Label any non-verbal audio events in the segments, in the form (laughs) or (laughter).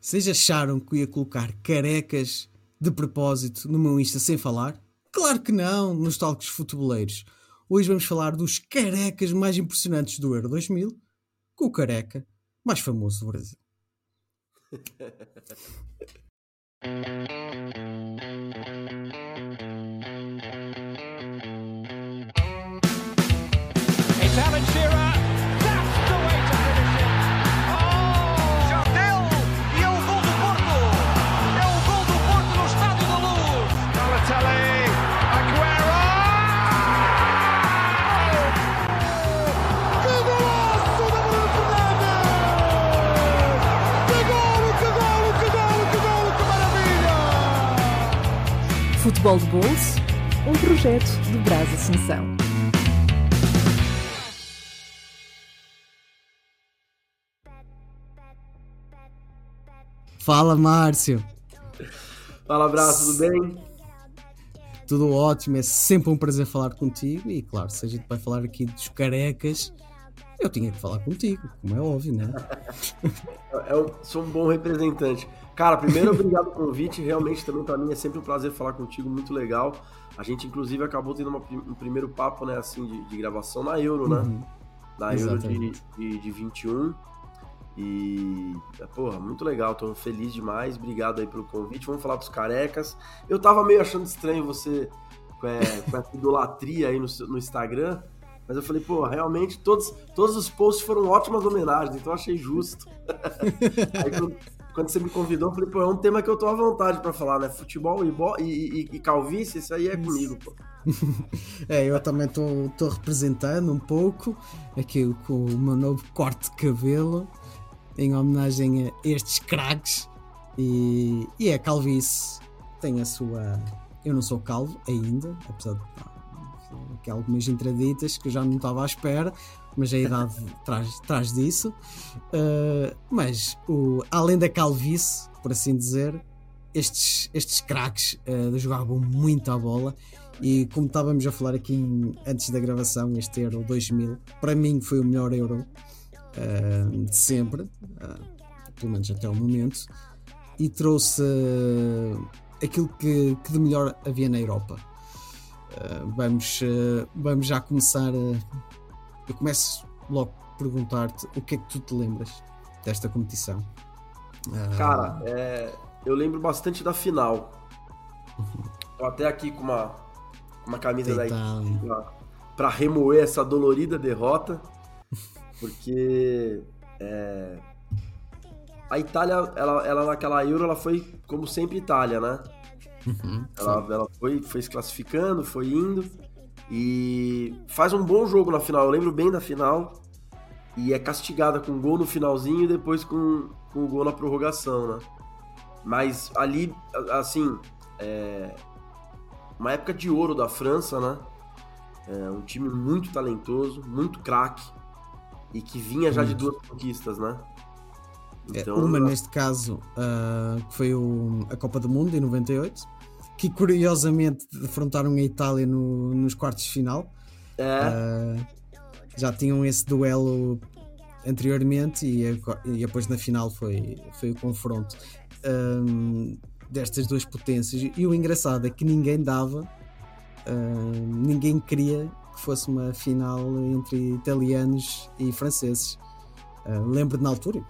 Vocês acharam que eu ia colocar carecas de propósito no meu Insta sem falar? Claro que não, nos talcos futeboleiros. Hoje vamos falar dos carecas mais impressionantes do Euro 2000, com o careca mais famoso do Brasil. Futebol de Bolso, um projeto de Brás Assunção. Fala, Márcio. Fala, abraço, tudo bem? Tudo ótimo, é sempre um prazer falar contigo e, claro, se a gente vai falar aqui dos carecas, eu tinha que falar contigo, como é óbvio, né? (laughs) eu sou um bom representante. Cara, primeiro, obrigado pelo convite. Realmente, também para mim é sempre um prazer falar contigo, muito legal. A gente, inclusive, acabou tendo uma, um primeiro papo, né, assim, de, de gravação na Euro, né? Uhum. Na Exatamente. Euro de, de, de 21. E, porra, muito legal, tô feliz demais. Obrigado aí pelo convite. Vamos falar dos carecas. Eu tava meio achando estranho você com, é, com essa idolatria aí no, no, Instagram, mas eu falei, pô, realmente todos, todos os posts foram ótimas homenagens, então achei justo. (laughs) aí, quando, quando, você me convidou, eu falei, pô, é um tema que eu tô à vontade para falar, né? Futebol e, e, e, e calvície, isso aí é comigo, pô. (laughs) é, eu também estou representando um pouco aqui com o meu novo corte de cabelo em homenagem a estes craques. E, e é calvície, tem a sua. Eu não sou calvo ainda, apesar de que algumas entraditas que eu já não estava à espera, mas a idade (laughs) traz, traz disso. Uh, mas o, além da calvície, por assim dizer, estes, estes craques uh, jogavam muito a bola. E como estávamos a falar aqui em, antes da gravação, este Euro 2000, para mim foi o melhor Euro uh, de sempre, pelo menos até o momento, e trouxe aquilo que, que, de melhor havia na Europa. Vamos, vamos já começar. eu começo logo a perguntar-te o que é que tu te lembras desta competição. Cara, é, eu lembro bastante da final. Tô até aqui com uma, uma camisa da equipe para remoer essa dolorida derrota. Porque é, a Itália, ela, ela naquela Euro, ela foi como sempre Itália, né? Uhum, ela, ela foi, foi se classificando, foi indo e faz um bom jogo na final. Eu lembro bem da final e é castigada com gol no finalzinho e depois com, com o gol na prorrogação, né? Mas ali, assim, é uma época de ouro da França, né? É um time muito talentoso, muito craque e que vinha já de duas conquistas, né? É, então, uma neste caso uh, foi o, a Copa do Mundo em 98, que curiosamente defrontaram a Itália no, nos quartos de final. É. Uh, já tinham esse duelo anteriormente e, e, depois na final foi, foi o confronto um, destas duas potências. E o engraçado é que ninguém dava, uh, ninguém queria que fosse uma final entre italianos e franceses. Uh, lembro na altura,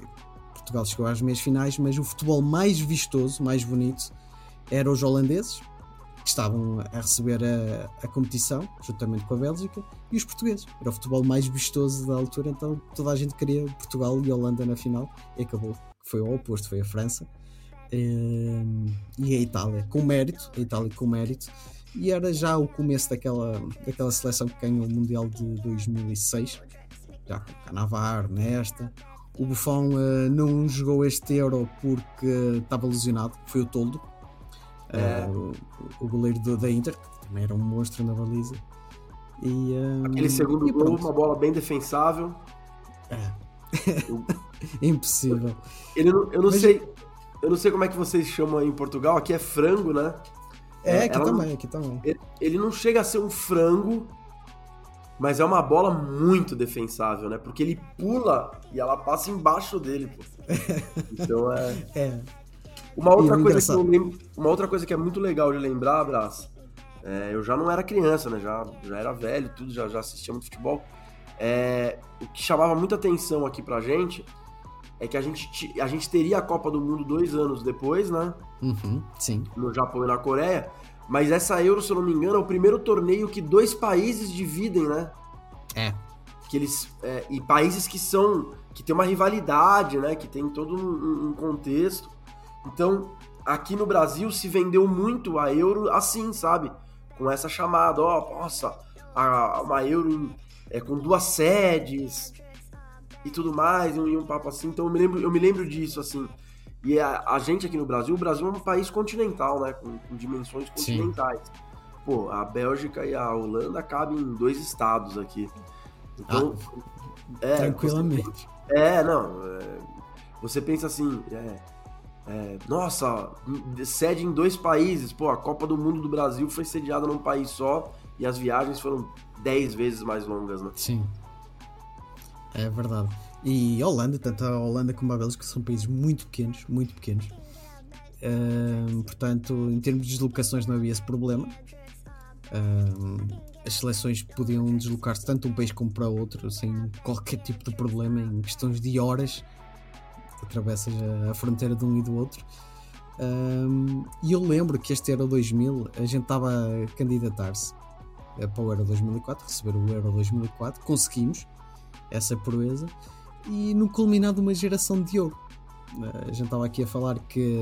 Portugal chegou às meias finais, mas o futebol mais vistoso, mais bonito, eram os holandeses, que estavam a receber a, a, competição, juntamente com a Bélgica, e os portugueses. Era o futebol mais vistoso da altura, então toda a gente queria Portugal e Holanda na final, e acabou. Foi o oposto, foi a França uh, e a Itália, com mérito, a Itália com mérito e era já o começo daquela, daquela seleção que ganhou o Mundial de 2006, já com Canavar, nesta. O Buffon uh, não jogou este Euro porque estava lesionado, foi o Toldo, é. uh, o, o goleiro do, da Inter, que também era um monstro na baliza. E, um, Aquele segundo gol, uma bola bem defensável. É. (laughs) (laughs) Impossível. Ele eu não Mas... sei. Eu não sei como é que vocês chamam em Portugal, aqui é frango, né? É, aqui também, aqui também. Ele não chega a ser um frango, mas é uma bola muito defensável, né? Porque ele pula e ela passa embaixo dele, pô. (laughs) Então é. é. Uma outra, coisa que eu lembro, uma outra coisa que é muito legal de lembrar, Brás, é, eu já não era criança, né? Já, já era velho, tudo, já, já assistia muito futebol. É, o que chamava muita atenção aqui pra gente é que a gente, a gente teria a Copa do Mundo dois anos depois, né? Uhum, sim. No Japão e na Coreia. Mas essa Euro, se eu não me engano, é o primeiro torneio que dois países dividem, né? É. Que eles, é, e países que são. que tem uma rivalidade, né? Que tem todo um, um contexto. Então, aqui no Brasil se vendeu muito a Euro assim, sabe? Com essa chamada, ó, oh, nossa, a, uma Euro em, é, com duas sedes e tudo mais, e um, e um papo assim. Então eu me lembro, eu me lembro disso, assim. E a, a, gente aqui no Brasil, o Brasil é um país continental, né? Com, com dimensões continentais. Sim. Pô, a Bélgica e a Holanda cabem em dois estados aqui. Então. Ah, é, tranquilamente. Você, é, não. É, você pensa assim, é, é, nossa, sede em dois países. Pô, a Copa do Mundo do Brasil foi sediada num país só e as viagens foram dez vezes mais longas, né? Sim. É verdade. E Holanda, tanto a Holanda como a Bélgica são países muito pequenos, muito pequenos. Portanto, em termos de deslocações não havia esse problema. As seleções podiam deslocar-se tanto um país como para outro sem qualquer tipo de problema, em questões de horas. Atravessas a, fronteira de um e do outro. E eu lembro que este Euro 2000 a gente estava a candidatar-se para o Euro 2004, receber o Euro 2004, conseguimos essa proeza e no culminado de uma geração de ouro. Eh, a gente estava aqui a falar que,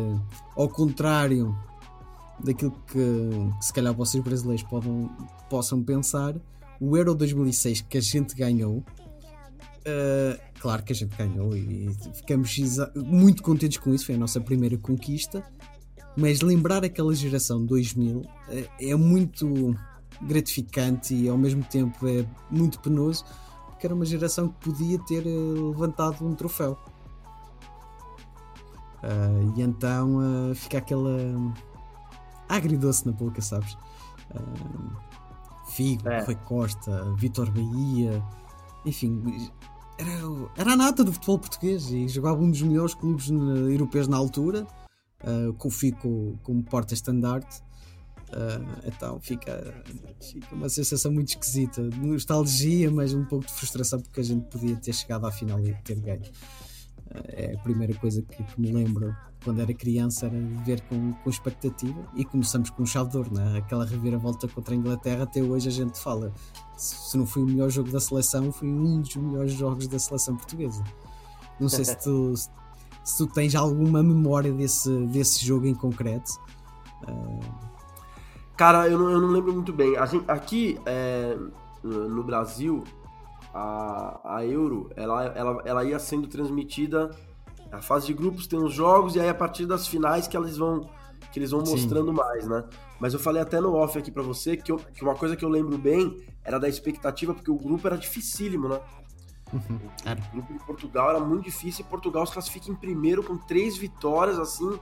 ao contrário daquilo que, que se calhar vocês brasileiros possam pensar, o Euro 2006 que a gente ganhou, uh, claro que a gente ganhou e ficamos muito contentes com isso, foi a nossa primeira conquista, mas lembrar aquela geração 2000 uh, é muito gratificante e ao mesmo tempo é muito penoso que era uma geração que podia ter eh, levantado um troféu. Uh, e então uh, fica aquela agridoce na boca, sabes? Uh, Figo, é. Rui Costa, Vitor Bahia, enfim, era, era a nata do futebol português e jogava um dos melhores clubes europeus na altura, com o Fico como porta-estandarte. Uh, então fica, fica uma sensação muito esquisita, nostalgia, mas um pouco de frustração porque a gente podia ter chegado à final e ter ganho. Uh, é a primeira coisa que, que, me lembro quando era criança era ver com, com expectativa e começamos com um chavador, né? aquela reviravolta contra a Inglaterra. Até hoje a gente fala se não foi o melhor jogo da seleção, foi um dos melhores jogos da seleção portuguesa. Não sei se tu, (laughs) se tu tens alguma memória desse, desse jogo em concreto. Uh, Cara, eu não, eu não lembro muito bem. Gente, aqui é, no Brasil, a, a Euro, ela, ela, ela ia sendo transmitida. A fase de grupos tem os jogos, e aí a partir das finais que eles vão, que eles vão mostrando mais, né? Mas eu falei até no off aqui para você que, eu, que uma coisa que eu lembro bem era da expectativa, porque o grupo era dificílimo, né? Uhum, o grupo de Portugal era muito difícil e Portugal se classifica em primeiro com três vitórias, assim,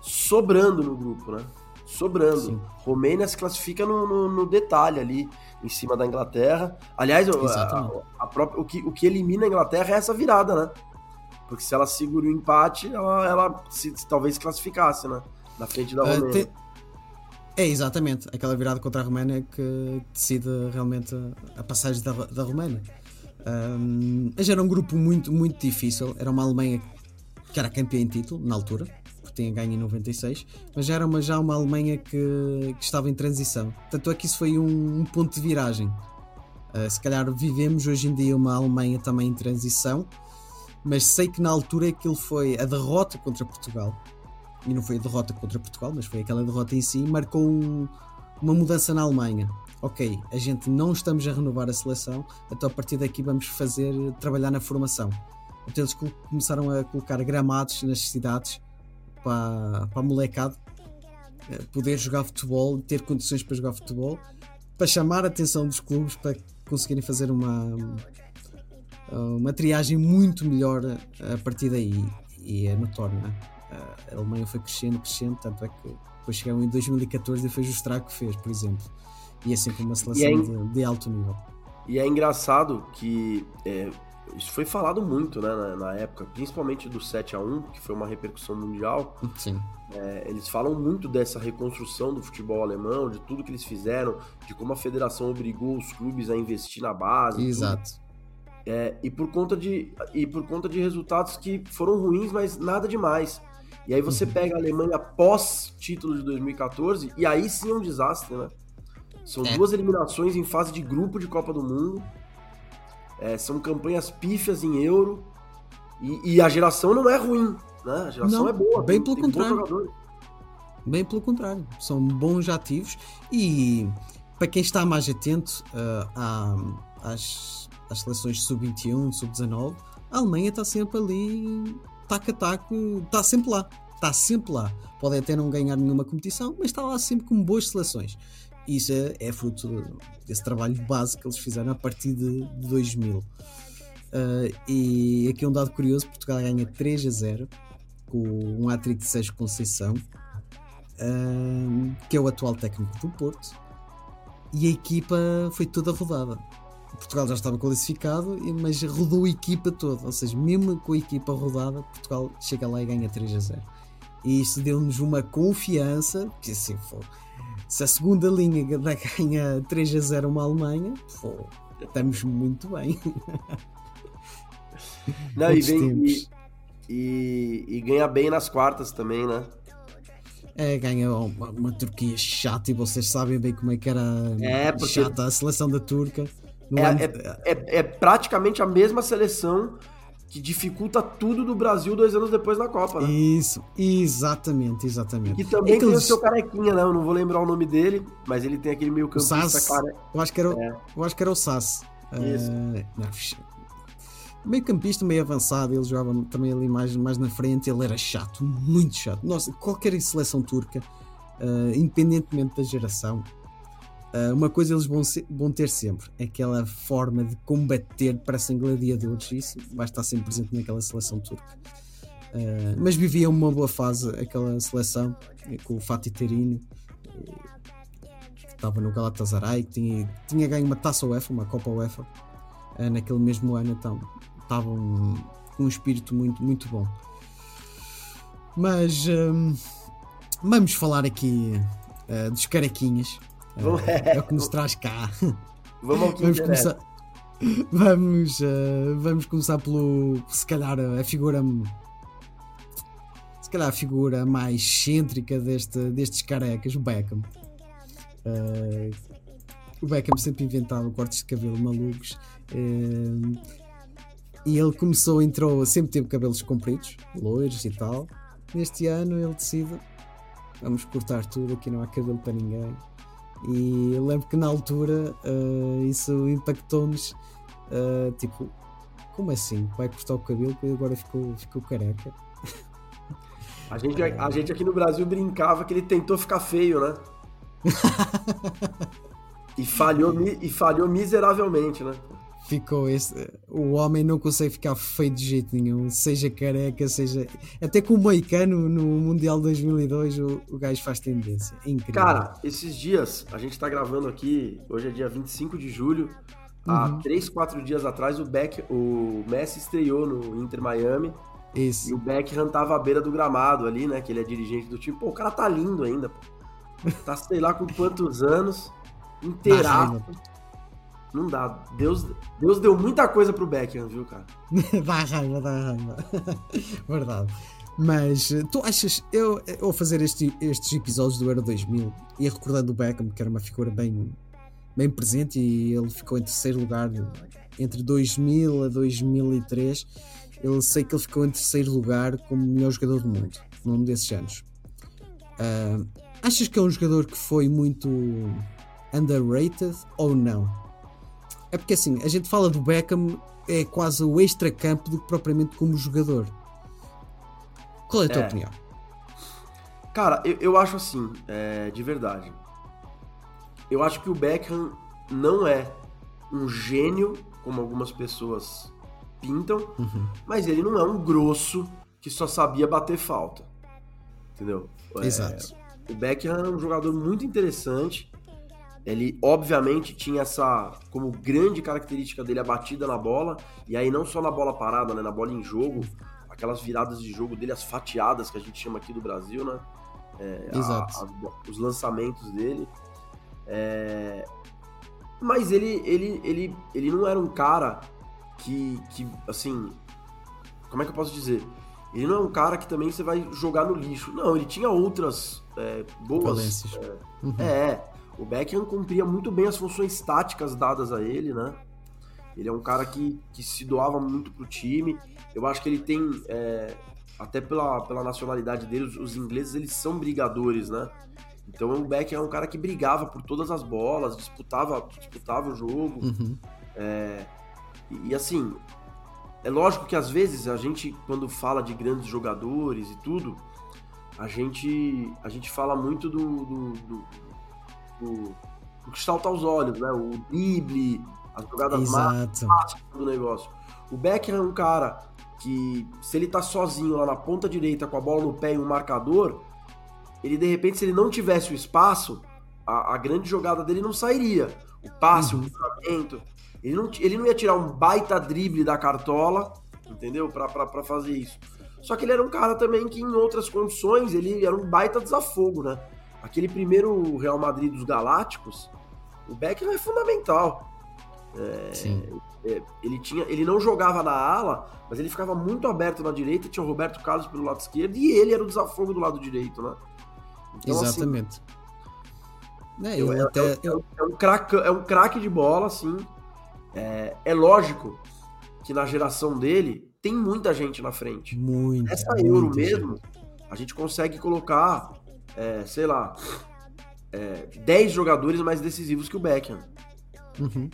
sobrando no grupo, né? Sobrando. Sim. Romênia se classifica no, no, no, detalhe ali, em cima da Inglaterra. Aliás, a, a própria, o, que, o que elimina a Inglaterra é essa virada, né? Porque se ela segura o empate, ela, ela se, talvez se classificasse, né? Na frente da Romênia. Uh, te... É, exatamente. Aquela virada contra a Romênia que decide realmente a passagem da, da Romênia. Um, mas era um grupo muito, muito difícil. Era uma Alemanha que era campeã em título, na altura tinha ganho em 96, mas já era uma, já uma Alemanha que, que estava em transição. Tanto é que isso foi um, um ponto de viragem. Uh, se calhar vivemos hoje em dia uma Alemanha também em transição, mas sei que na altura aquilo foi a derrota contra Portugal. E não foi a derrota contra Portugal, mas foi aquela derrota em si, marcou um, uma mudança na Alemanha. Ok, a gente não estamos a renovar a seleção, então a partir daqui vamos fazer trabalhar na formação. Então eles começaram a colocar gramados nas cidades para, para a molecada eh, poder jogar futebol, ter condições para jogar futebol, para chamar a atenção dos clubes para conseguirem fazer uma, uma triagem muito melhor a partir daí. E é notório, né? A Alemanha foi crescendo, crescendo, tanto é que depois chegaram em 2014 e fez o estrago que fez, por exemplo. E é sempre uma seleção é de, de, alto nível. E é engraçado que é, isso foi falado muito né, na, na, época, principalmente do 7 a 1 que foi uma repercussão mundial. Sim. É, eles falam muito dessa reconstrução do futebol alemão, de tudo que eles fizeram, de como a federação obrigou os clubes a investir na base. Exato. É, e, por conta de, e por conta de resultados que foram ruins, mas nada demais. E aí você uhum. pega a Alemanha pós título de 2014, e aí sim é um desastre, né? São é. duas eliminações em fase de grupo de Copa do Mundo. É, são campanhas pífias em euro. E, e, a geração não é ruim, né? A geração não, é boa. Bem tem, pelo tem contrário. Bem pelo contrário. São bons ativos. E para quem está mais atento uh, às, às seleções sub-21, sub-19, a Alemanha está sempre ali, taco a taco, está sempre lá. Está sempre lá. Pode até não ganhar nenhuma competição, mas está lá sempre com boas seleções isso é, é fruto desse trabalho básico que eles fizeram a partir de, de 2000. Uh, e aqui um dado curioso: Portugal ganha 3 a 0 com um hat-trick de Sérgio Conceição, uh, que é o atual técnico do Porto, e a equipa foi toda rodada. Portugal já estava qualificado, mas rodou a equipa toda, ou seja, mesmo com a equipa rodada, Portugal chega lá e ganha 3 a 0. E isso deu-nos uma confiança que assim foi se a segunda linha (laughs) ganha 3 a 0 uma Alemanha, pô, estamos muito bem. Não, e, vem, e, e, e, ganha bem nas quartas também, né? É, ganha uma, uma, Turquia chata e vocês sabem bem como é que era é, porque... chata a seleção da Turca. É, é, é, é praticamente a mesma seleção que dificulta tudo do Brasil dois anos depois na Copa, né? Isso, exatamente, exatamente. E também é tem o seu carequinha, né? Eu não vou lembrar o nome dele, mas ele tem aquele meio campista cara. Eu acho que era, é. eu acho que era o Sass. Isso. Uh, meio campista, meio avançado, ele jogava também ali mais, mais na frente, ele era chato, muito chato. Nossa, qualquer seleção turca, uh, independentemente da geração, Uh, uma coisa eles vão, ser, vão, ter sempre, aquela forma de combater, parecem gladiadores, isso vai estar sempre presente naquela seleção turca. Uh, mas vivia uma boa fase aquela seleção, com o Fatih Terim, que estava no Galatasaray, que tinha, tinha ganho uma taça UEFA, uma Copa UEFA, uh, naquele mesmo ano, então estavam com um espírito muito, muito bom. Mas um, vamos falar aqui dos caraquinhas é, é, o que nos traz cá. Vamos ao que vamos começar, vamos, uh, vamos começar pelo, se calhar, a figura se calhar a figura mais excêntrica deste, destes carecas, o Beckham. Uh, o Beckham sempre inventava cortes de cabelo malucos. Uh, e ele começou, entrou, sempre teve cabelos compridos, loiros e tal. Neste ano ele decide: vamos cortar tudo, aqui não há cabelo para ninguém. E eu lembro que na altura uh, isso impactou-nos. Uh, tipo, como assim? Vai cortar o cabelo e agora ficou, ficou careca? A gente, a gente aqui no Brasil brincava que ele tentou ficar feio, né? (laughs) e, falhou, e falhou miseravelmente, né? Ficou esse. O homem não consegue ficar feio de jeito nenhum, seja careca, seja. Até com o Moicano no Mundial 2002 o, o gajo faz tendência. É incrível. Cara, esses dias, a gente tá gravando aqui, hoje é dia 25 de julho. Uhum. Há 3, 4 dias atrás, o, Beck, o Messi estreou no Inter Miami. Isso. E o Beckham tava à beira do gramado ali, né? Que ele é dirigente do time. Pô, o cara tá lindo ainda, pô. Tá, sei lá, com quantos anos. (laughs) Inteiraço. Não dá. Deus, Deus deu muita coisa pro Beckham, viu, cara? dá raiva, dá raiva. Verdade. Mas eh, tu achas, eu, eu vou fazer este, estes episódios do Euro 2000 e recordando o Beckham, que era uma figura bem, bem presente e ele ficou em terceiro lugar entre 2000 a 2003. Eu sei que ele ficou em terceiro lugar como melhor jogador do mundo num desses anos. Uh, achas que é um jogador que foi muito underrated ou não? É porque assim, a gente fala do Beckham é quase o extra-campo do que propriamente como jogador. Qual é a tua é. opinião? Cara, eu, eu acho assim, é, de verdade. Eu acho que o Beckham não é um gênio, como algumas pessoas pintam, uhum. mas ele não é um grosso que só sabia bater falta. Entendeu? É, Exato. É, o Beckham é um jogador muito interessante ele obviamente tinha essa como grande característica dele a batida na bola, e aí não só na bola parada, né, na bola em jogo, aquelas viradas de jogo dele, as fatiadas que a gente chama aqui do Brasil, né? É, Exato. A, a, os lançamentos dele. É... Mas ele, ele, ele, ele não era um cara que, que, assim, como é que eu posso dizer? Ele não é um cara que também você vai jogar no lixo. Não, ele tinha outras é, boas. É, uhum. é, o Beckham cumpria muito bem as funções táticas dadas a ele, né? Ele é um cara que, que se doava muito pro time. Eu acho que ele tem, é, até pela, pela nacionalidade dele, os, os, ingleses eles são brigadores, né? Então o Beckham é um cara que brigava por todas as bolas, disputava, disputava o jogo. Uhum. É, e, e assim, é lógico que às vezes a gente, quando fala de grandes jogadores e tudo, a gente, a gente fala muito do, do, do, do, do que salta aos olhos, né? O drible, as jogadas mais do negócio. O Beckham é um cara que, se ele tá sozinho lá na ponta direita com a bola no pé e um marcador, ele de repente, se ele não tivesse o espaço, a, a grande jogada dele não sairia. O passe, uhum. o cruzamento. Ele não, ele não ia tirar um baita drible da cartola, entendeu? para fazer isso. Só que ele era um cara também que, em outras condições, ele era um baita desafogo, né? Aquele primeiro Real Madrid dos Galácticos, o Beckham é fundamental. É, Sim. É, ele, tinha, ele não jogava na ala, mas ele ficava muito aberto na direita, tinha o Roberto Carlos pelo lado esquerdo e ele era o desafogo do lado direito, né? Então, assim, Exatamente. Assim, é, eu, é, até, é, eu... é, um craque, é um de bola, assim. É, é lógico que na geração dele tem muita gente na frente. Muita. Essa Euro mesmo, a gente consegue colocar, é, sei lá, é, 10 jogadores mais decisivos que o Beckham. Uhum.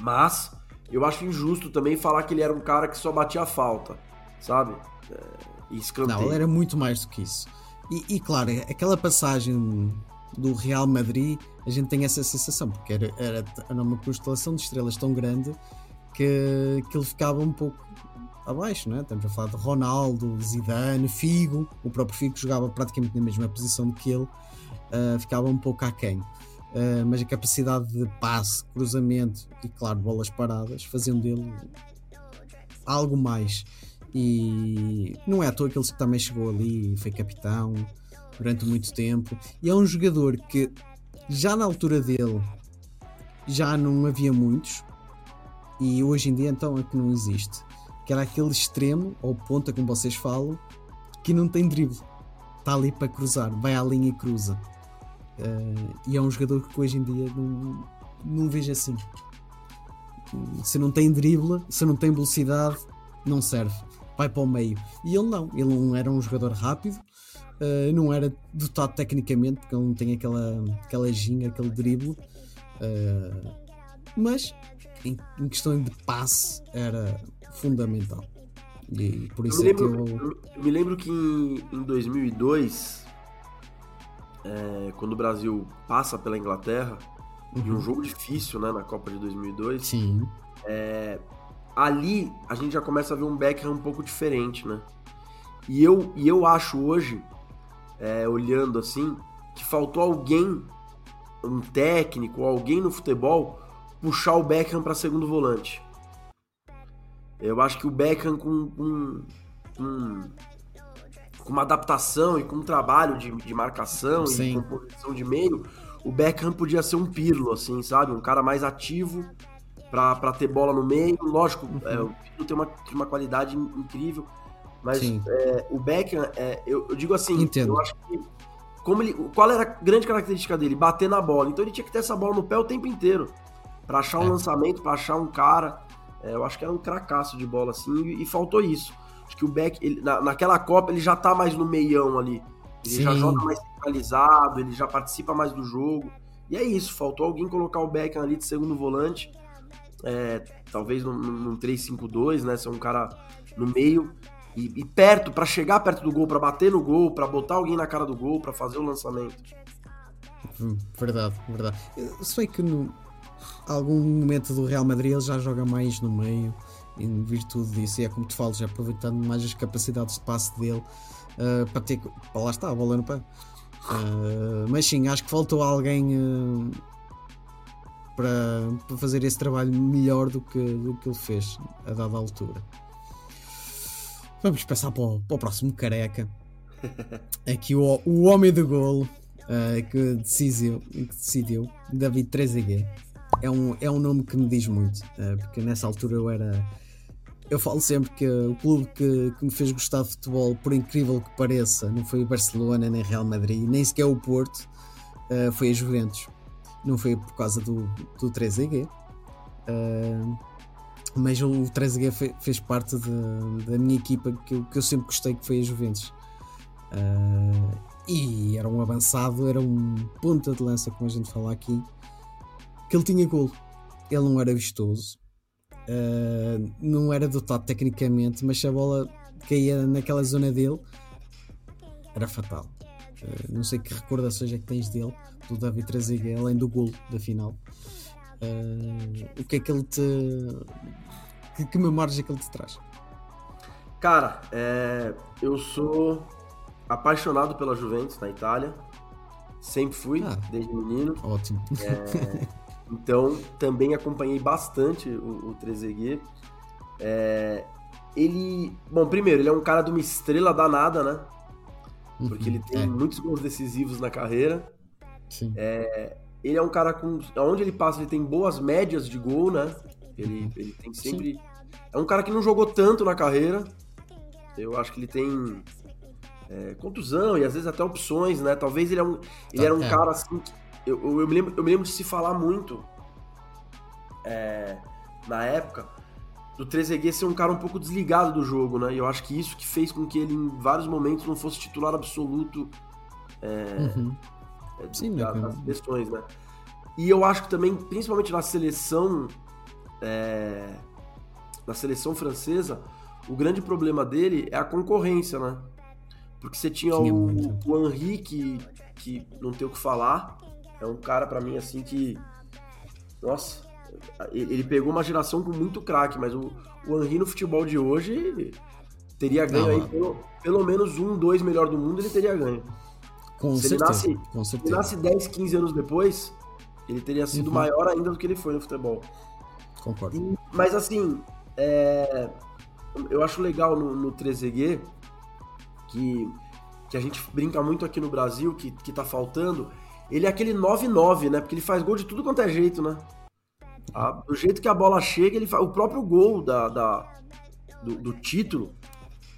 Mas eu acho injusto também falar que ele era um cara que só batia a falta, sabe? É, e escanteio. Não, ele era muito mais do que isso. E, e, claro, aquela passagem do Real Madrid, a gente tem essa sensação, porque era, era, era uma constelação de estrelas tão grande que, que ele ficava um pouco abaixo, não é? Estamos a falar de Ronaldo, Zidane, Figo, o próprio Figo jogava praticamente na mesma posição que ele, uh, ficava um pouco aquém. Uh, mas a capacidade de passe, cruzamento e, claro, bolas paradas faziam dele algo mais. E não é à toa que ele também chegou ali e foi capitão durante muito tempo. E é um jogador que já na altura dele já não havia muitos, e hoje em dia então é que não existe. Que era aquele extremo, ou ponta, como vocês falam, que não tem drible. Está ali para cruzar, vai à linha e cruza. Uh, e é um jogador que hoje em dia não, não vejo assim. Se não tem drible, se não tem velocidade, não serve. Vai para o meio. E ele não, ele não era um jogador rápido, uh, não era dotado tecnicamente, porque ele não tem aquela, aquela ginga, aquele drible. Uh, mas em, em, questão de passe era fundamental. E por isso eu é que eu... eu. me lembro que em, em 2002, é, quando o Brasil passa pela Inglaterra, uhum. um jogo difícil né, na Copa de 2002, Sim. É, ali a gente já começa a ver um Beckham um pouco diferente, né? E eu, e eu acho hoje, é, olhando assim, que faltou alguém, um técnico, alguém no futebol, puxar o Beckham para segundo volante. Eu acho que o Beckham com, com, com, com uma adaptação e com um trabalho de, de marcação Sim. e composição de meio, o Beckham podia ser um Pirlo, assim, sabe? Um cara mais ativo para ter bola no meio. Lógico, uhum. é, o Pirlo tem uma, tem uma qualidade incrível, mas é, o Beckham, é, eu, eu, digo assim, Entendo. eu acho que como ele, qual era a grande característica dele? Bater na bola. Então ele tinha que ter essa bola no pé o tempo inteiro para achar um é. lançamento, para achar um cara. É, eu acho que era um cracaço de bola assim e, e faltou isso. Acho que o Beck, ele, na, naquela Copa, ele já tá mais no meião ali. Ele Sim. já joga mais centralizado, ele já participa mais do jogo. E é isso, faltou alguém colocar o Beckham ali de segundo volante. É, talvez num, num 3-5-2, né? Ser um cara no meio e, e perto, para chegar perto do gol, para bater no gol, para botar alguém na cara do gol, para fazer o lançamento. Hum, verdade, verdade. Sei que no algum momento do Real Madrid ele já joga mais no meio, em virtude disso, e é como tu falas, aproveitando mais as capacidades de passe dele uh, para ter. Para lá está, a bola no pé. Uh, mas sim, acho que faltou alguém uh, para, para fazer esse trabalho melhor do que, do que ele fez a dada altura. Vamos passar para o, para o próximo careca. (laughs) Aqui o, o homem do golo uh, que, decidiu, que decidiu, David Trezeguet. É um, é um nome que me diz muito, uh, porque nessa altura eu era. Eu falo sempre que o clube que, que me fez gostar de futebol, por incrível que pareça, não foi o Barcelona nem Real Madrid, nem sequer o Porto, uh, foi a Juventus. Não foi por causa do, do Trezeguet. Uh, mas o Trezeguet fez parte de, da minha equipa que eu, que eu, sempre gostei, que foi a Juventus. E era um avançado, era um ponta de lança, como a gente fala aqui, que ele tinha golo. Ele não era vistoso, uh, não era dotado tecnicamente, mas se a bola caía naquela zona dele, era fatal. Uh, não sei que recordações é que tens dele, do David Trezeguet, além do golo da final. Uh, o que é que ele te. Que, que memórias é que ele te traz? Cara, é, eu sou apaixonado pela Juventus na Itália. Sempre fui, ah, desde menino. Ótimo. É, (laughs) então, também acompanhei bastante o, o Trezeguet. É, ele. Bom, primeiro, ele é um cara de uma estrela danada, né? Porque uhum, ele tem é. muitos gols decisivos na carreira. Sim. É, ele é um cara com. Onde ele passa, ele tem boas médias de gol, né? Ele, uhum. ele tem sempre. Sim. É um cara que não jogou tanto na carreira. Eu acho que ele tem é, contusão e às vezes até opções, né? Talvez ele, é um, ele era um é. cara assim. Eu, eu, eu, me lembro, eu me lembro de se falar muito é, na época do Trezeguet ser um cara um pouco desligado do jogo, né? E eu acho que isso que fez com que ele em vários momentos não fosse titular absoluto é, uhum. É, Sim, da, né? das questões, né? E eu acho que também, principalmente na seleção é, na seleção francesa, o grande problema dele é a concorrência, né? Porque você tinha, tinha o, o Henri, que, que não tem o que falar. É um cara, para mim, assim, que. Nossa, ele pegou uma geração com muito craque, mas o, o Henri no futebol de hoje teria ganho não, aí pelo, pelo menos um, dois melhor do mundo, ele teria ganho. Com se certeza. Ele nasce, com certeza. ele nasce 10, 15 anos depois, ele teria sido uhum. maior ainda do que ele foi no futebol. Concordo. E, mas assim, é, eu acho legal no, no Trezeguet que, que a gente brinca muito aqui no Brasil, que, que tá faltando, ele é aquele 9-9, né? Porque ele faz gol de tudo quanto é jeito, né? A, do jeito que a bola chega, ele faz. O próprio gol da, da do, do, título,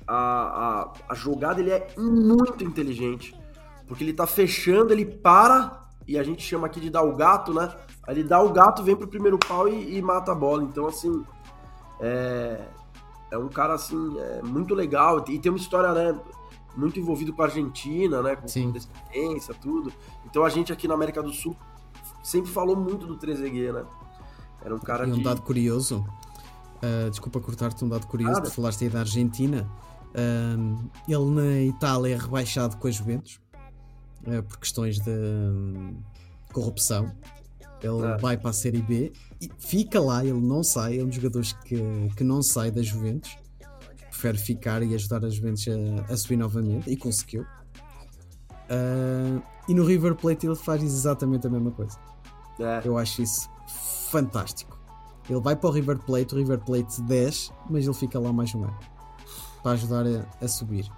a, a, a jogada ele é muito inteligente. Porque ele tá fechando, ele para, e a gente chama aqui de dar o gato, né? Ele dá o gato, vem pro primeiro pau e, e mata a bola. Então, assim, é, é um cara, assim, é muito legal. E tem uma história, né? Muito envolvido com a Argentina, né? Com Sim. descendência, tudo. Então a gente aqui na América do Sul sempre falou muito do Trezeguet, né? Era um cara e um dado curioso, uh, desculpa cortar-te um dado curioso, tu falaste aí da Argentina. Uh, ele na Itália é rebaixado com a Juventus uh, por questões de um, corrupção. Ele ah. vai para a Série B e fica lá, ele não sai. É um dos jogadores que, que não sai da Juventus prefere ficar e ajudar as Juventus a, a subir novamente e conseguiu. Uh, e no River Plate ele faz exatamente a mesma coisa. É. Eu acho isso fantástico. Ele vai para o River Plate, o River Plate 10, mas ele fica lá mais um ano para ajudar a, a subir.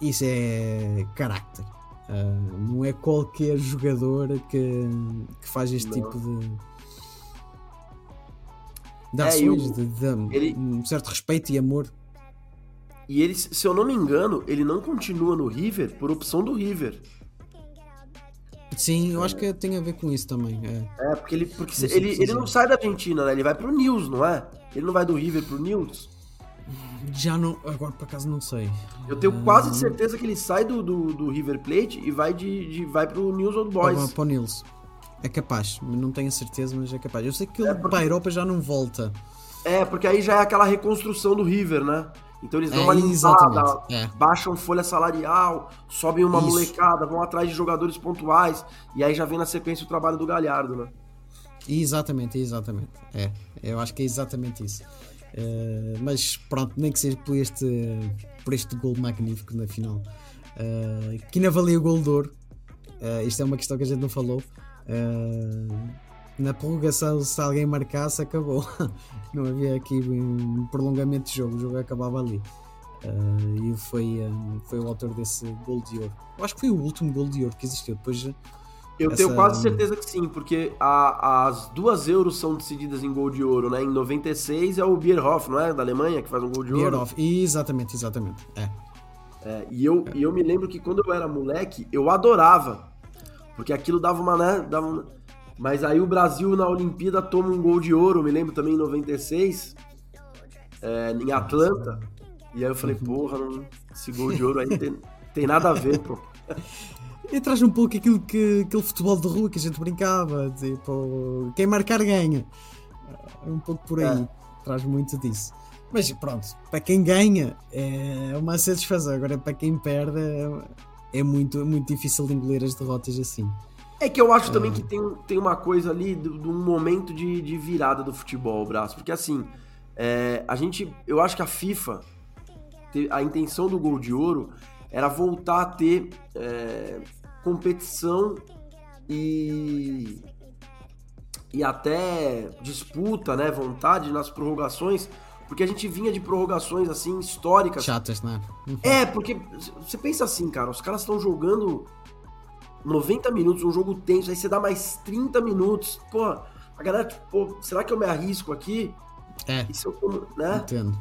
Isso é carácter. Uh, não é qualquer jogador que, que faz este não. tipo de, de é, ações, eu, de, de, ele... um certo respeito e amor e ele, se eu não me engano, ele não continua no River por opção do River. Sim, eu é. acho que tem a ver com isso também. É, é porque ele, porque se, ele, ele não sai da Argentina, né? Ele vai pro News, não é? Ele não vai do River pro News? Já não. Agora por acaso não sei. Eu tenho quase certeza que ele sai do, do, do River Plate e vai, de, de, vai pro News Old Boys. Para, para o News. É capaz, não tenho certeza, mas é capaz. Eu sei que ele é porque... para a Europa já não volta. É, porque aí já é aquela reconstrução do River, né? Então eles dão é, uma limpada, é. baixam folha salarial, sobem uma Isso. molecada, vão atrás de jogadores pontuais, e aí já vem na sequência o trabalho do Galhardo, né? Exatamente, exatamente. É, eu acho que é exatamente isso. Uh, mas pronto, nem que seja por este, por este gol magnífico na final. Uh, que ainda valia o gol de ouro. Uh, isto é uma questão que a gente não falou. Na prorrogação, se alguém marcasse, acabou. (laughs) Não havia aqui um prolongamento de jogo, o jogo acabava ali. Uh, e foi, um, foi o autor desse gol de ouro. Eu acho que foi o último gol de ouro que existiu. Depois, eu essa... tenho quase certeza que sim, porque a, as duas euros são decididas em gol de ouro, né? Em 96 é o Bierhoff, não é? Da Alemanha, que faz um gol de Bierhoff. ouro. Exatamente, exatamente. É. é e, eu, é. e eu me lembro que quando eu era moleque, eu adorava. Porque aquilo dava uma, né? Dava uma... Mas aí o Brasil na Olimpíada toma um gol de ouro, me lembro também em 96, é, em Atlanta. E aí eu falei, porra, não, esse gol de ouro aí tem, tem nada a ver, pô. (laughs) E traz um pouco aquilo que aquele futebol de rua que a gente brincava, tipo, quem marcar ganha. É um pouco por aí, é. traz muito disso. Mas pronto, para quem ganha é uma satisfação, agora para quem perde é, é muito, muito difícil de engolir as derrotas assim. É que eu acho também é. que tem, tem uma coisa ali de, de um momento de, de virada do futebol, braço. Porque assim, é, a gente. Eu acho que a FIFA, a intenção do gol de ouro era voltar a ter é, competição e, e até disputa, né? Vontade nas prorrogações. Porque a gente vinha de prorrogações assim históricas. Chatas, né? Uhum. É, porque você pensa assim, cara, os caras estão jogando 90 minutos, um jogo tenso, aí você dá mais 30 minutos. Pô, a galera, tipo, será que eu me arrisco aqui? É. Eu, né? Entendo.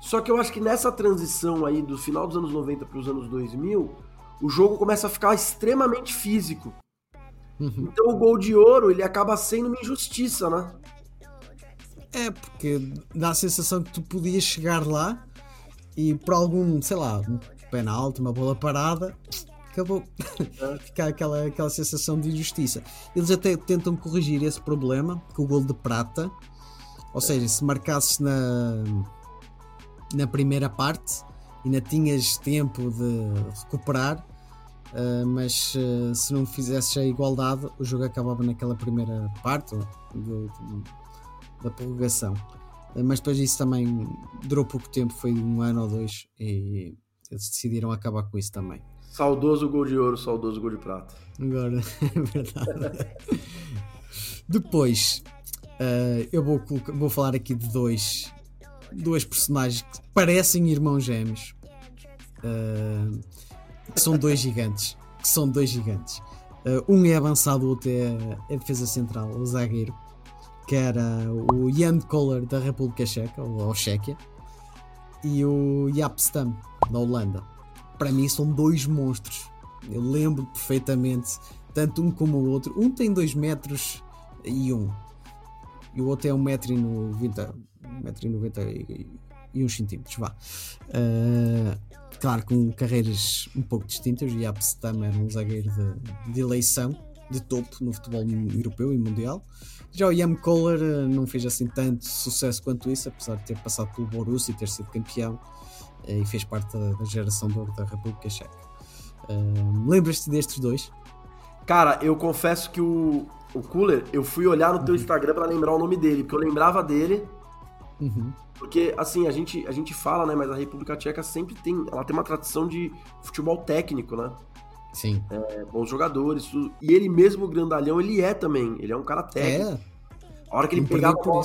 Só que eu acho que nessa transição aí do final dos anos 90 para os anos 2000, o jogo começa a ficar extremamente físico. Uhum. Então o gol de ouro, ele acaba sendo uma injustiça, né? É, porque dá a sensação que tu podias chegar lá e por algum, sei lá, um penalti, uma bola parada, acabou. (laughs) Ficar aquela, aquela sensação de injustiça. Eles até tentam corrigir esse problema com o gol de prata. Ou seja, se marcasses na, na primeira parte, ainda tinhas tempo de recuperar. Uh, mas uh, se não fizesses a igualdade, o jogo acabava naquela primeira parte do, do, da prorrogação. Uh, mas depois isso também durou pouco tempo, foi um ano ou dois, e eles decidiram acabar com isso também. Saudoso gol de ouro, saudoso gol de prata. Agora, (laughs) é verdade. Depois, uh, eu vou, vou falar aqui de dois, dois personagens que parecem irmãos gêmeos. Uh, que são dois gigantes. Que são dois gigantes. Uh, um é avançado, o outro é, é defesa central, o zagueiro. Que era o Jan Koller da República Checa, ou Chequia. E o Jaap Stam, da Holanda para mim são dois monstros. Eu lembro perfeitamente, tanto um como o outro. Um tem 2 metros e um. E o outro é 1,90m e, e uns centímetros, vá. Uh, claro, com carreiras um pouco distintas. Yaps também era um zagueiro de, de, eleição, de topo no futebol europeu e mundial. Já o Jan Kohler uh, não fez assim tanto sucesso quanto isso, apesar de ter passado pelo Borussia e ter sido campeão. Eh, e fez parte da, da geração da República Checa. Uh, Lembras-te destes dois? Cara, eu confesso que o, o Cooler, eu fui olhar no teu uhum. Instagram para lembrar o nome dele, porque eu lembrava dele. Uhum. Porque, assim, a gente, a gente fala, né, mas a República Tcheca sempre tem. Ela tem uma tradição de futebol técnico, né? Sim. É, bons jogadores, tudo. E ele mesmo, o grandalhão, ele é também. Ele é um cara técnico. É. A hora que ele pegava a bola,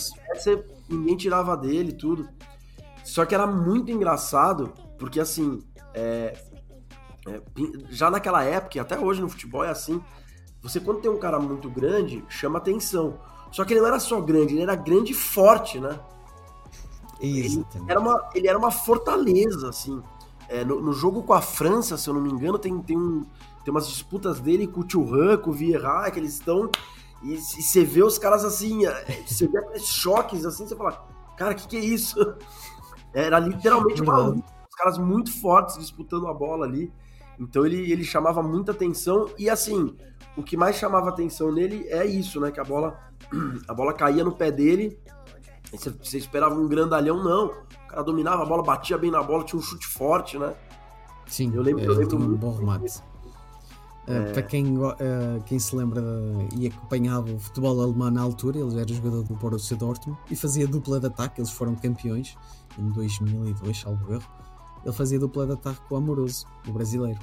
ninguém tirava dele tudo. Só que era muito engraçado, porque assim, é, é, já naquela época, e até hoje no futebol é assim, você quando tem um cara muito grande, chama atenção. Só que ele não era só grande, ele era grande e forte, né? Ele era uma, ele era uma fortaleza, assim. É, no, no, jogo com a França, se eu não me engano, tem, tem, um, tem umas disputas dele com o Thuram, com o Vieira, que eles estão. E, e, você vê os caras assim, é, você vê aqueles choques assim, você fala, cara, o que, que é isso? Era literalmente uma luta, os caras muito fortes disputando a bola ali. Então ele, ele chamava muita atenção e assim, o que mais chamava atenção nele é isso, né? Que a bola (clears throat) a bola caía no pé dele. Você, você esperava um grandalhão, não. O cara dominava a bola, batia bem na bola, tinha um chute forte, né? Sim, eu lembro, eu lembro um bom. Uh, Para quem, uh, quem se lembra e acompanhava o futebol alemão na altura, ele era jogador do Borussia Dortmund e fazia dupla de ataque, eles foram campeões em 2002, salvo erro, ele fazia dupla de ataque com o Amoroso, o brasileiro.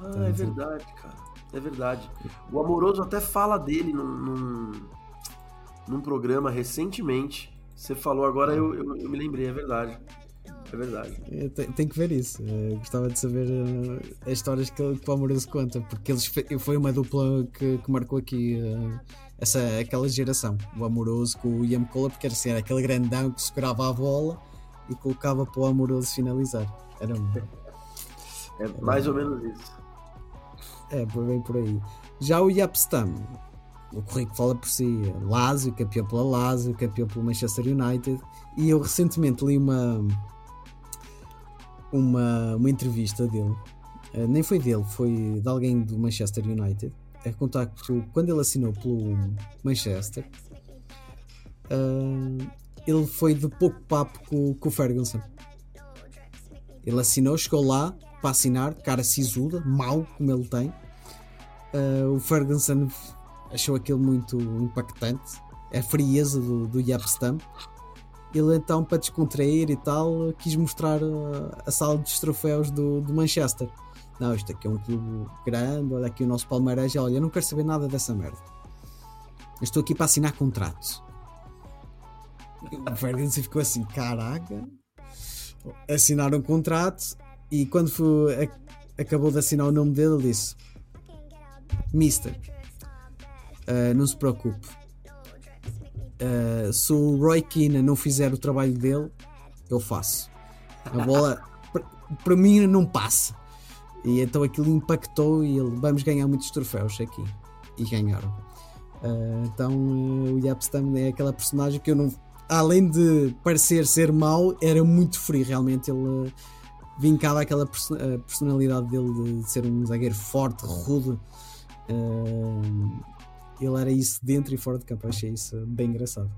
Ah, então, é verdade, cara. É verdade. O Amoroso até fala dele num, num, num programa recentemente. Você falou agora, eu, eu, eu me lembrei, é verdade. É verdade. É, tem, que ver isso. Eu gostava de saber uh, as histórias que, que o Amoroso conta, porque eles foi uma dupla que, que marcou aqui uh, essa, aquela geração. O Amoroso com o Ian Cola, porque era, assim, era aquele grandão que segurava a bola e colocava para o Amoroso finalizar. Era um. É mais ou menos isso. É, bem por aí. Já o Yapstam, o currículo fala por si. Lazio, campeão pela Lazio, campeão pelo Manchester United. E eu recentemente li uma uma, uma entrevista dele, uh, nem foi dele, foi de alguém do Manchester United, a contar que quando ele assinou pelo Manchester, uh, ele foi de pouco papo com, com o Ferguson. Ele assinou, chegou lá para assinar, cara sisuda, mau como ele tem. Uh, o Ferguson achou aquilo muito impactante, a frieza do, do Yapstam ele então, para descontrair e tal, quis mostrar a, a sala dos troféus do, do, Manchester. Não, isto aqui é um clube grande, olha aqui o nosso Palmeiras, olha, eu não quero saber nada dessa merda. Eu estou aqui para assinar contratos. O Ferguson ficou assim, caraca. Assinaram um contrato e quando foi, acabou de assinar o nome dele, ele disse: Mister, uh, não se preocupe, uh, se o Roy Keane não fizer o trabalho dele, eu faço. A bola para mim não passa. E então aquilo impactou e ele vamos ganhar muitos troféus aqui. E ganharam. Uh, então uh, o Yapstam é aquela personagem que eu não. Além de parecer ser mau, era muito frio. Realmente ele uh, vincava aquela perso personalidade dele de ser um zagueiro forte, rude. Uh, ele era isso dentro e fora de campo. Achei isso bem engraçado.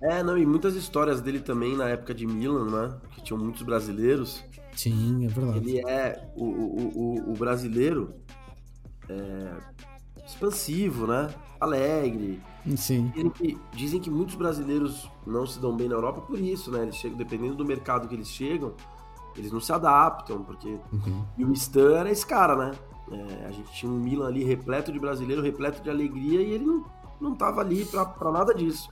É, não, e muitas histórias dele também na época de Milan, né? Que tinham muitos brasileiros. Sim, é verdade. Ele é o, o, o, o brasileiro é, expansivo, né? Alegre. Sim. Dizem que, dizem que, muitos brasileiros não se dão bem na Europa por isso, né? Eles chegam, dependendo do mercado que eles chegam, eles não se adaptam, porque. Uhum. E o Stan era esse cara, né? É, a gente tinha um Milan ali repleto de brasileiro, repleto de alegria, e ele não, não tava ali para nada disso.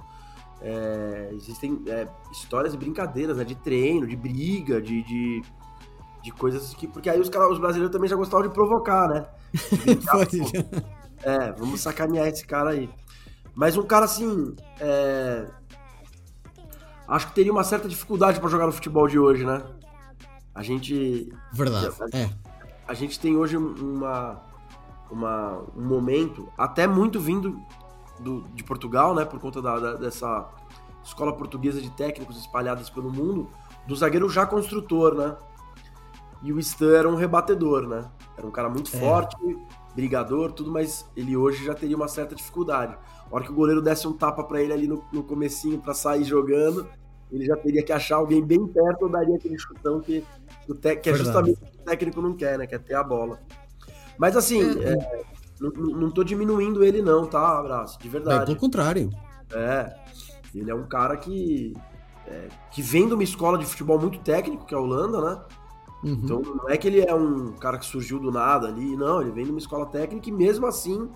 É, existem é, histórias e brincadeiras, né, de treino, de briga, de, de, de, coisas que. Porque aí os, os brasileiros também já gostavam de provocar, né? (laughs) De brincar, é, vamos sacanear esse cara aí. Mas um cara assim. É, acho que teria uma certa dificuldade para jogar no futebol de hoje, né? A gente. Verdade. A, é a gente tem hoje uma, uma, um momento, até muito vindo do, de Portugal, né, por conta da, da, dessa escola portuguesa de técnicos espalhadas pelo mundo, do zagueiro já construtor, né? E o Stan era um rebatedor, né? Era um cara muito é. forte, brigador, tudo, mas ele hoje já teria uma certa dificuldade. A hora que o goleiro desse um tapa para ele ali no, no comecinho para sair jogando, ele já teria que achar alguém bem perto ou daria aquele chutão que, que é justamente o que o técnico não quer, né? Quer ter a bola. Mas assim, é, é, não, não tô diminuindo ele, não, tá, Abraço? De verdade. É, pelo contrário. É. Ele é um cara que. É, que vem de uma escola de futebol muito técnico, que é a Holanda, né? Uhum. Então não é que ele é um cara que surgiu do nada ali, não, ele vem de uma escola técnica e mesmo assim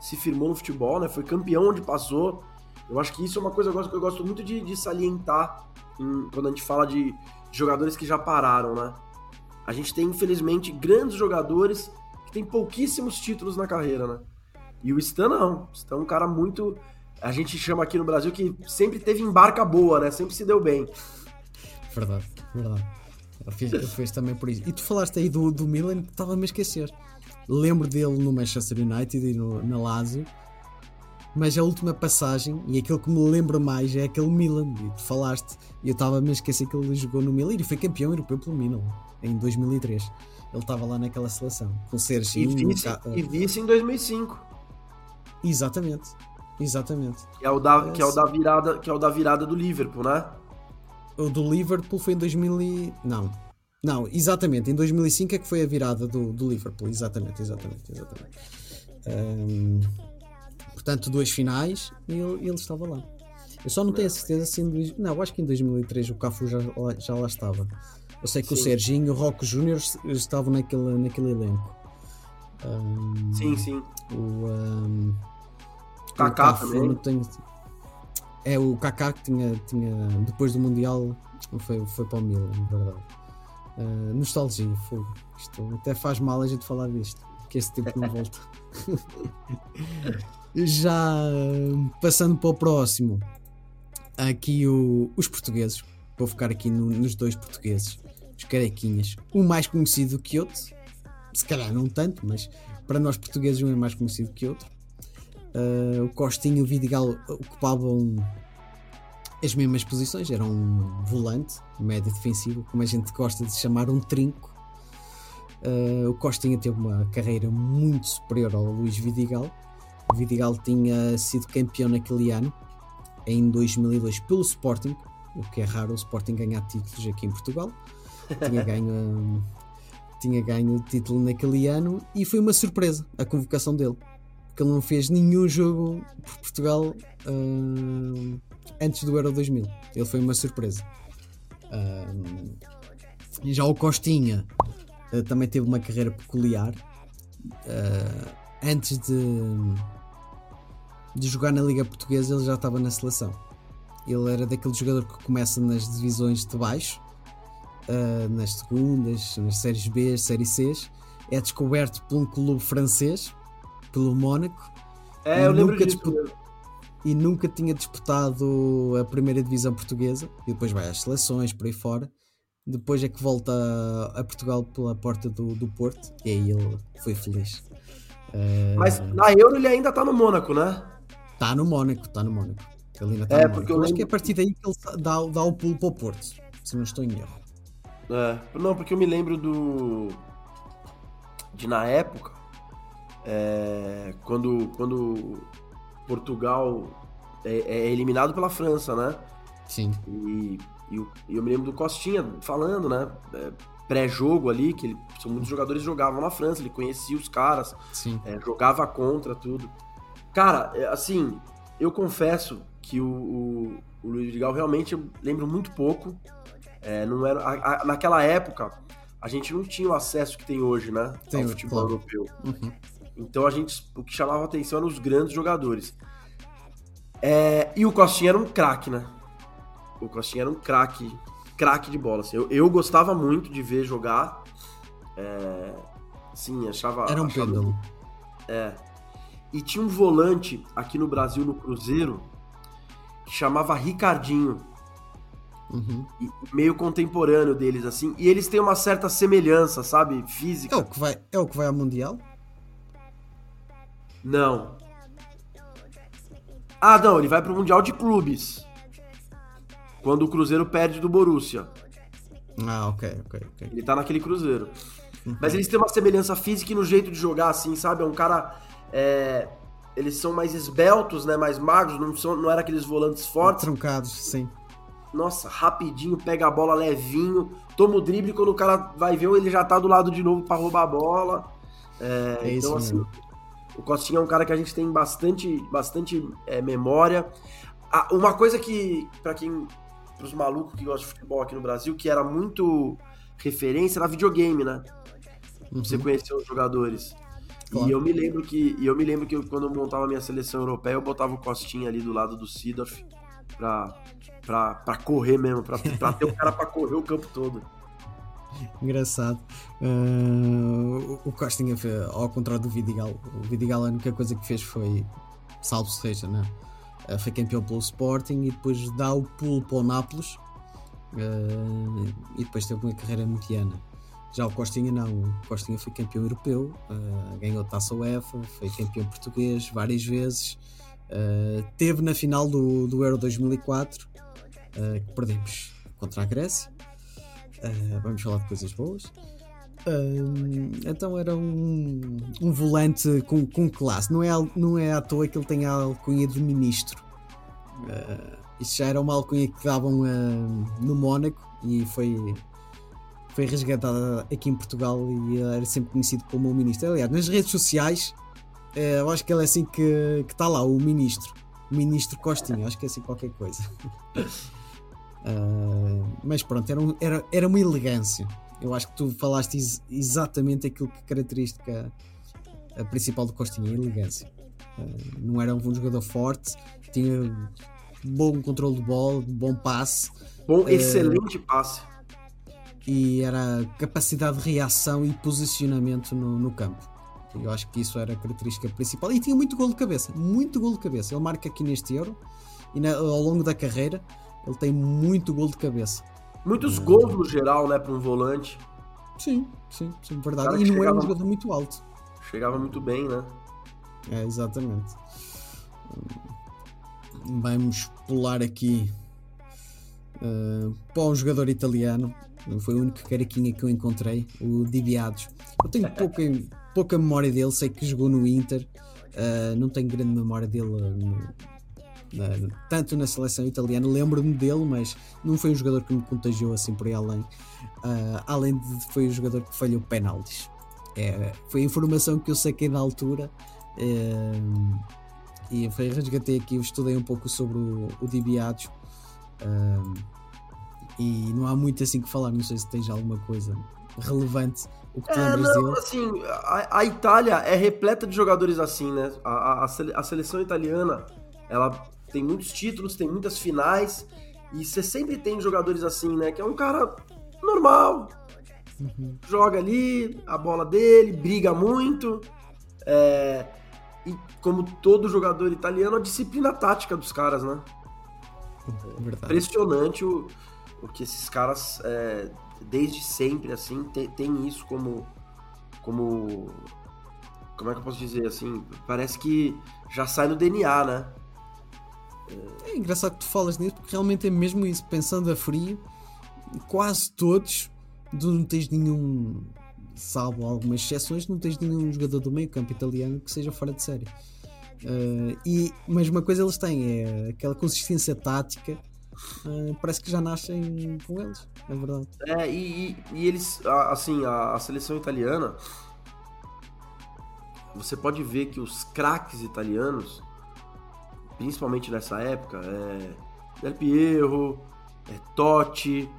se firmou no futebol, né? Foi campeão onde passou. Eu acho que isso é uma coisa que eu gosto muito de, de salientar em, quando a gente fala de jogadores que já pararam, né? A gente tem, infelizmente, grandes jogadores que têm pouquíssimos títulos na carreira, né? E o Stan não. O Stan é um cara muito. A gente chama aqui no Brasil que sempre teve embarca boa, né? Sempre se deu bem. Verdade, verdade. Eu fiz, eu fiz também por isso. E tu falaste aí do, do Milan estava a me esquecer. Lembro dele no Manchester United e no, na Lazio mas a última passagem, e aquilo que me lembra mais, é aquele Milan, e tu falaste, e eu estava a me esquecer que ele jogou no Milan e foi campeão europeu pelo Milan em 2003. Ele estava lá naquela seleção, com Serginho. E vice, e vice em 2005. Exatamente, exatamente. Que é, o da, que, é o da virada, que é o da virada do Liverpool, né? O do Liverpool foi em 2000 e... Não, não, exatamente, em 2005 é que foi a virada do, do Liverpool, exatamente, exatamente, exatamente. Um, portanto, duas finais e ele, ele estava lá. Eu só não tenho a certeza se em, não, acho que em 2003 o Cafu já, já lá estava. Eu sei que Sim. o Serginho e o Rock Júnior estavam naquele, naquele elenco. Um, sim, sim. O, um, Kaká também. É o Kaká que tinha, tinha depois do Mundial foi, foi para o Milan, na verdade. Uh, nostalgia, fogo. Isto até faz mal a gente falar disto, que esse tempo não (laughs) volta. (laughs) Já passando para o próximo, aqui o, os portugueses. Vou ficar aqui no, nos dois portugueses, os carequinhas. Um mais conhecido que outro, se calhar não tanto, mas para nós portugueses um é mais conhecido que outro. Uh, o Costinho e o Vidigal ocupavam as mesmas posições, era um volante, médio defensivo, como a gente gosta de chamar um trinco. Uh, o Costinha teve uma carreira muito superior ao Luís Vidigal. O Vidigal tinha sido campeão naquele ano, em 2002, pelo Sporting, o que é raro o Sporting ganhar títulos aqui em Portugal. Tinha (laughs) ganho, tinha ganho o título naquele ano e foi uma surpresa a convocação dele, porque ele não fez nenhum jogo por Portugal uh, antes do Euro 2000. Ele foi uma surpresa. Uh, já o Costinha uh, também teve uma carreira peculiar. antes de de jogar na Liga Portuguesa, ele já estava na seleção. Ele era daquele jogador que começa nas divisões de baixo, uh, nas segundas, nas séries B, série C, é descoberto por um clube francês, pelo Mónaco. É, eu lembro disso. E nunca tinha disputado a primeira divisão portuguesa, e depois vai às seleções, por aí fora. Depois é que volta a Portugal pela porta do, do Porto, e aí ele foi feliz. Uh... Mas na Euro ele ainda está no Mônaco, né? Está no Mónaco, está no Mónaco. Ele ainda tá é, no porque eu, eu acho que é a partir daí que ele dá, dá o pulo para o Porto, se não estou em erro. É, não, porque eu me lembro do. de na época, é, quando, quando Portugal é, é, eliminado pela França, né? Sim. E, e, eu, eu me lembro do Costinha falando, né? É, pré-jogo ali, que ele, muitos jogadores jogavam na França, ele conhecia os caras, Sim. É, jogava contra tudo. Cara, é, assim, eu confesso que o, o, o Luiz Vidigal realmente eu lembro muito pouco. É, não era, a, a, naquela época, a gente não tinha o acesso que tem hoje, né? Tem, ao futebol claro. europeu. Uhum. Então a gente, o que chamava atenção eram os grandes jogadores. É, e o Costinha era um craque, né? O Costinha era um craque, craque de bola. Assim. Eu, eu gostava muito de ver jogar. É, sim, achava. Era um achava. É. E tinha um volante aqui no Brasil, no Cruzeiro, que chamava Ricardinho. Uhum. E, meio contemporâneo deles, assim. E eles têm uma certa semelhança, sabe? Física. É o que vai, é o que vai ao Mundial? Não. Ah, não, ele vai pro Mundial de Clubes. Quando o Cruzeiro perde do Borussia. Ah, ok, ok, ok. Ele tá naquele Cruzeiro. Uhum. Mas eles têm uma semelhança física e no jeito de jogar, assim, sabe? É um cara é, eles são mais esbeltos, né? Mais magros, não, são, não eram aqueles volantes fortes. Truncados, sim. Nossa, rapidinho, pega a bola levinho, toma o drible quando o cara vai ver, ele já tá do lado de novo para roubar a bola. É, é então, assim, mesmo. o Costinha é um cara que a gente tem bastante, bastante é, memória. Ah, uma coisa que, para quem, pros malucos que gostam de futebol aqui no Brasil, que era muito referência era videogame, né? Uhum. Você conhecer os jogadores. Claro. E eu me lembro que eu me lembro que eu, quando eu montava a minha seleção europeia, eu botava o Costinha ali do lado do Sidorf pra, pra, pra correr mesmo, pra, pra ter o cara pra correr o campo todo. Engraçado. Uh, o Costinha, ao contrário do Vidigal, o Vidigal a única coisa que fez foi, salvo seja, né? Uh, foi campeão pelo Sporting e depois dá o pulo para o Nápoles uh, e depois teve uma carreira mediana. Já o Costinha não, o Costinha foi campeão europeu, uh, ganhou a taça UEFA, foi campeão português várias vezes, uh, teve na final do, do Euro 2004, uh, que perdemos contra a Grécia. vamos falar de coisas boas. então era um, um volante com, com classe, não é, não é à toa que ele tem a alcunha de ministro. Uh, isso já era uma alcunha que davam no Mónaco e foi foi resgatada aqui em Portugal e era sempre conhecido como o ministro. Aliás, nas redes sociais, eh, eu acho que ele é assim que está lá, o ministro. O ministro Costinha, acho que é assim qualquer coisa. uh, (laughs) mas pronto, era, um, era, era uma elegância. Eu acho que tu falaste ex exatamente aquilo que característica a principal do Costinha, a elegância. Uh, não era um jogador forte, tinha bom controle de bola, bom passe. Bom, excelente uh, passe. E era capacidade de reação e posicionamento no, no campo. Eu acho que isso era a característica principal. E tinha muito gol de cabeça, muito gol de cabeça. Ele marca aqui neste Euro e na, ao longo da carreira ele tem muito gol de cabeça. Muitos gols no geral, né, para um volante. Sim, sim, sim, verdade. E não era um jogador muito alto. Chegava muito bem, né? É, exatamente. Vamos pular aqui uh, para um jogador italiano. Foi o único caraquinha que eu encontrei, o Diviados. Eu tenho pouca, pouca memória dele, sei que jogou no Inter, uh, não tenho grande memória dele no, na, tanto na seleção italiana. Lembro-me dele, mas não foi um jogador que me contagiou assim por aí além. Uh, além de foi um jogador que falhou penaltis. É, foi a informação que eu saquei na altura. Uh, e foi resgatei aqui, estudei um pouco sobre o, o Dibiados. Uh, e não há muito assim que falar, não sei se tens alguma coisa relevante o que tu é, lembras não, dele. Assim, a, a, Itália é repleta de jogadores assim, né? A, a, a, seleção italiana, ela tem muitos títulos, tem muitas finais, e você sempre tem jogadores assim, né? Que é um cara normal, uhum. joga ali a bola dele, briga muito, é, e como todo jogador italiano, a disciplina tática dos caras, né? Verdade. Impressionante o, o que esses caras, é, desde sempre, assim, tem isso como, como. Como é que eu posso dizer assim? Parece que já sai no DNA, né? É engraçado que tu falas nisso porque realmente é mesmo isso. Pensando a frio, quase todos, tu não tens nenhum, salvo algumas exceções, não tens nenhum jogador do meio campo italiano que seja fora de série. Uh, e, mas uma coisa eles têm é aquela consistência tática. Uh, parece que já nascem com eles, é verdade. É, e, e, e eles, assim, a, a seleção italiana, você pode ver que os craques italianos principalmente nessa época, é Del Piero, é Totti,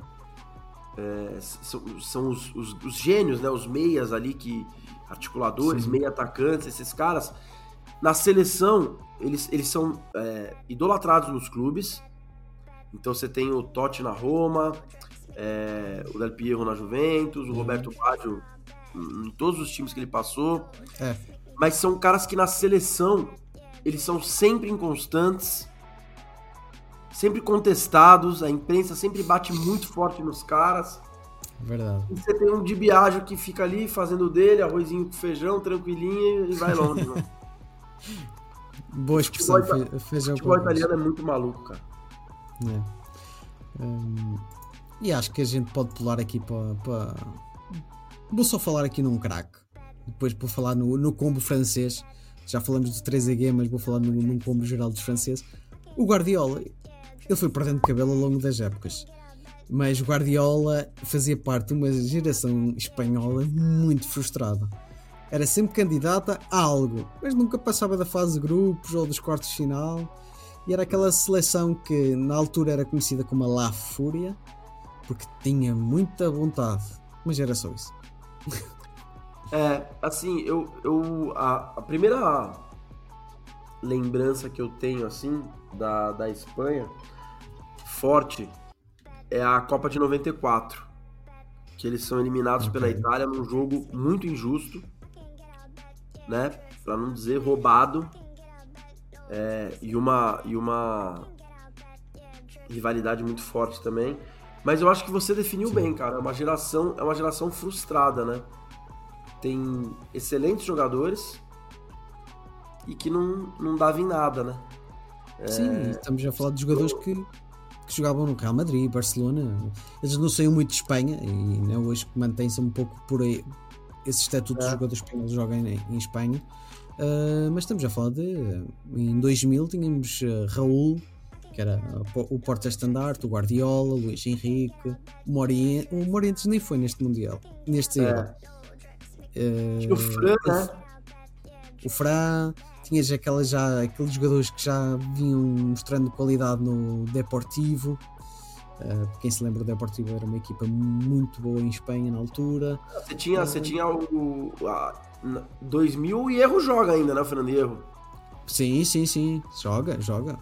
é, são, são os, os, os, gênios, né, os meias ali que articuladores, Sim. meia atacantes, esses caras na seleção eles, eles são é, idolatrados nos clubes. Então você tem o Totti na Roma, é, o Del Piero na Juventus, o uhum. Roberto Baggio em todos os times que ele passou. É. Mas são caras que na seleção eles são sempre inconstantes, sempre contestados, a imprensa sempre bate muito forte nos caras. Verdade. E você tem um de Biagio que fica ali fazendo dele, arrozinho com feijão, tranquilinho e vai (laughs) longe, mano. Boa expressão, fe, feijão O futebol italiano é muito maluco, cara. É. Hum, e acho que a gente pode pular aqui para. para... Vou só falar aqui num craque. Depois vou falar no, no combo francês já falamos de 3AG, mas vou falar num, num combo geral dos franceses. O Guardiola, ele foi perdendo cabelo ao longo das épocas. Mas o Guardiola fazia parte de uma geração espanhola muito frustrada. Era sempre candidata a algo, mas nunca passava da fase de grupos ou dos quartos de final. E era aquela seleção que na altura era conhecida como a La Fúria, porque tinha muita vontade. Mas era só isso. (laughs) É, assim, eu, eu a, a, primeira lembrança que eu tenho assim da, da Espanha forte é a Copa de 94, que eles são eliminados okay. pela Itália num jogo muito injusto, né? Para não dizer roubado, é, e uma e uma rivalidade muito forte também. Mas eu acho que você definiu Sim. bem, cara. É uma geração, é uma geração frustrada, né? tem excelentes jogadores e que não, não dava em nada, né? Sim, é... estamos a falar de jogadores que, que jogavam no Real Madrid, Barcelona. Eles não saíam muito de Espanha e né, hoje mantém-se um pouco por aí. Esse estatuto é. dos jogadores espanhóis jogam em, em Espanha. Uh, mas estamos a falar de. Em 2000 tínhamos uh, Raul, que era o porta estandarte, o Guardiola, o Luís Henrique, o Morientes. O Morientes nem foi neste Mundial, neste é. Uh, o Fran, né? O Fran, tinhas aquelas já, aqueles jogadores que já vinham mostrando qualidade no Deportivo. Uh, quem se lembra, o Deportivo era uma equipa muito boa em Espanha na altura. Você tinha, uh, você tinha o, o a, 2000 e Erro joga ainda, né, Fernando Erro? Sim, sim, sim, joga, joga.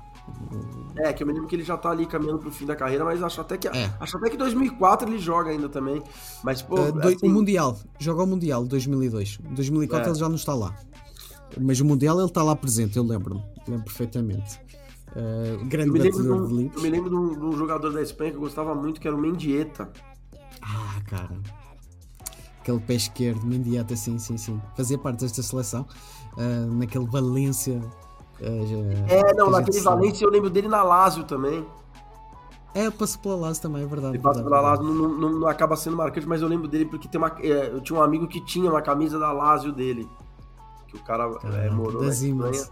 É, que eu me lembro que ele já tá ali caminhando pro fim da carreira, mas acho até que é. acho até que 2004 ele joga ainda também. Mas pô, uh, do, assim... o Mundial, joga o Mundial 2002. 2004 é. ele já não está lá. Mas o Mundial ele está lá presente, eu lembro-me, lembro perfeitamente. Uh, grande eu batedor de, de Eu me lembro de um, de um, jogador da Espanha que eu gostava muito, que era o Mendieta. Ah, cara. Aquele pé esquerdo, Mendieta, sim, sim, sim. Fazia parte desta seleção. Uh, naquele Valência é, é não, naquele Valência eu lembro dele na Lazio também. É, passou pela Lazio também, é verdade. Ele passa pela Lazio, não, não, não, acaba sendo marcante, mas eu lembro dele porque tem uma, é, eu tinha um amigo que tinha uma camisa da Lazio dele. Que o cara é, morou das na é.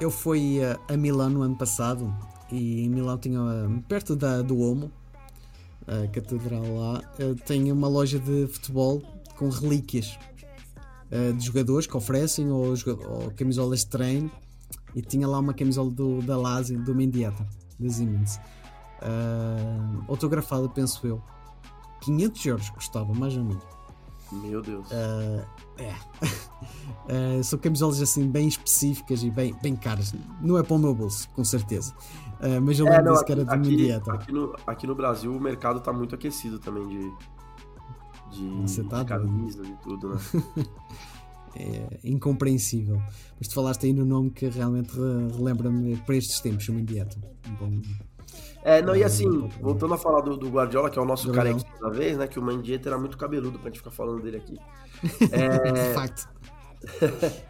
Eu fui a, a Milão no ano passado e em Milão tinha perto da, do Omo, a catedral lá, eh, tem uma loja de futebol com relíquias eh, de jogadores que oferecem ou, ou camisolas de treino e tinha lá uma camisola do, da Lazio, do Mendieta, da Siemens. Uh, autografada, penso eu. 500 euros custava, mais ou menos. Meu Deus. Uh, é. uh, (laughs) são camisolas assim bem específicas e bem, bem caras. Não é para o meu bolso, com certeza. Uh, mas eu é, lembro é, que era de aqui, Mendieta. Aqui no, aqui no Brasil o mercado está muito aquecido também de, de, tá de camisas e tudo, né? (laughs) é incompreensível. Mas tu falaste aí no nome que realmente relembra-me para estes tempos, o Mendieta. Bom, é, não, e assim, voltando a falar do, do Guardiola, que é o nosso carequinho da vez, né? Que o Mendieta era muito cabeludo pra gente ficar falando dele aqui. (laughs) É... Fato. (laughs)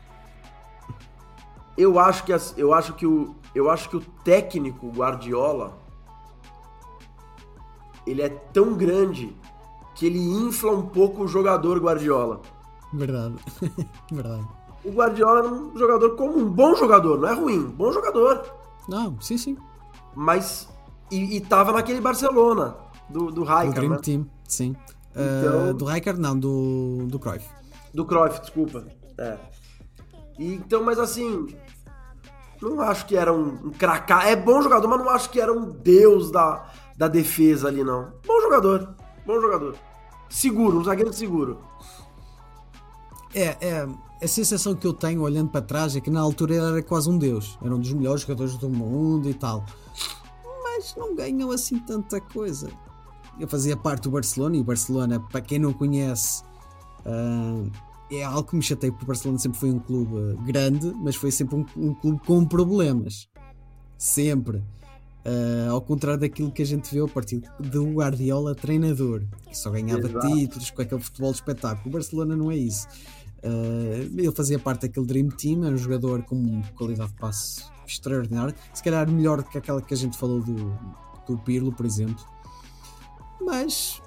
eu acho que eu acho que o eu acho que o técnico Guardiola ele é tão grande que ele infla um pouco o jogador Guardiola. Verdade. (laughs) Verdade. O Guardiola era um jogador comum, bom jogador, não é ruim, bom jogador. Não, sim, sim. Mas. E, e tava naquele Barcelona, do, do Rijkaard. Do Dream né? Team, sim. Então, uh, do Rijkaard, não, do, do Cruyff. Do Cruyff, desculpa. É. E, então, mas assim. Não acho que era um, um cracá. É bom jogador, mas não acho que era um deus da, da defesa ali, não. Bom jogador. Bom jogador. Seguro, um zagueiro seguro. É, é, a sensação que eu tenho olhando para trás é que na altura ele era quase um deus, era um dos melhores jogadores do mundo e tal, mas não ganham assim tanta coisa. Eu fazia parte do Barcelona e o Barcelona, para quem não conhece, uh, é algo que me chatei porque o Barcelona sempre foi um clube grande, mas foi sempre um, um clube com problemas. Sempre. Uh, ao contrário daquilo que a gente vê a partir do Guardiola treinador, que só ganhava Exato. títulos com aquele futebol de espetáculo. O Barcelona não é isso. Uh, ele fazia parte daquele Dream Team, era um jogador com qualidade de passe extraordinária, se calhar melhor que aquela que a gente falou do, do Pirlo, por exemplo. Mas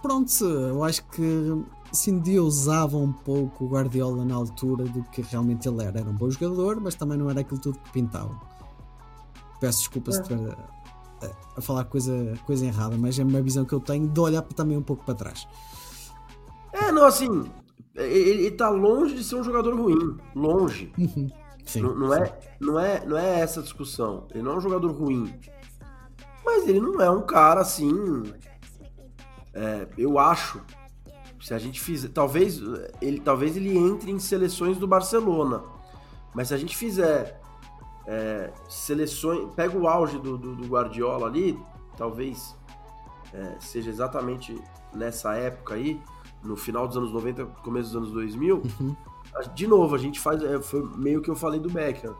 pronto, eu acho que se usava um pouco o Guardiola na altura do que realmente ele era. Era um bom jogador, mas também não era aquilo tudo que pintava. Peço desculpa é. se estiver a, a, falar coisa, coisa errada, mas é uma visão que eu tenho de olhar também um pouco para trás. É, não, assim, ele, está longe de ser um jogador ruim. Longe. Uhum. Sim, não, não é, não, é, não é essa a discussão. Ele não é um jogador ruim. Mas ele não é um cara assim. É, eu acho. Se a gente fizer. Talvez ele, talvez ele entre em seleções do Barcelona. Mas se a gente fizer é, seleções. Pega o auge do, do, do Guardiola ali. Talvez é, seja exatamente nessa época aí no final dos anos 90, começo dos anos 2000, uhum. De novo, a gente faz, é, foi meio que eu falei do Becker,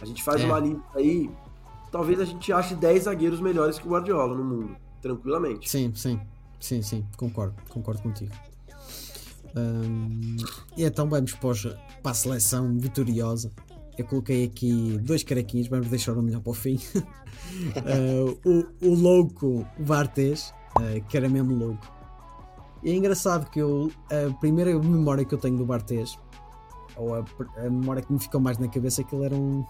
a gente faz é. uma lista aí, talvez a gente ache 10 zagueiros melhores que o Guardiola no mundo, tranquilamente. Sim, sim, sim, sim, concordo, concordo contigo. Hum, e então vamos para a seleção vitoriosa. Eu coloquei aqui dois carequinhos, vamos deixar o melhor para o fim. uh, (laughs) o, o louco Vartes, uh, que era mesmo louco, e é engraçado que eu, a primeira memória que eu tenho do Bartes, ou a, a, memória que me ficou mais na cabeça, é que ele era um,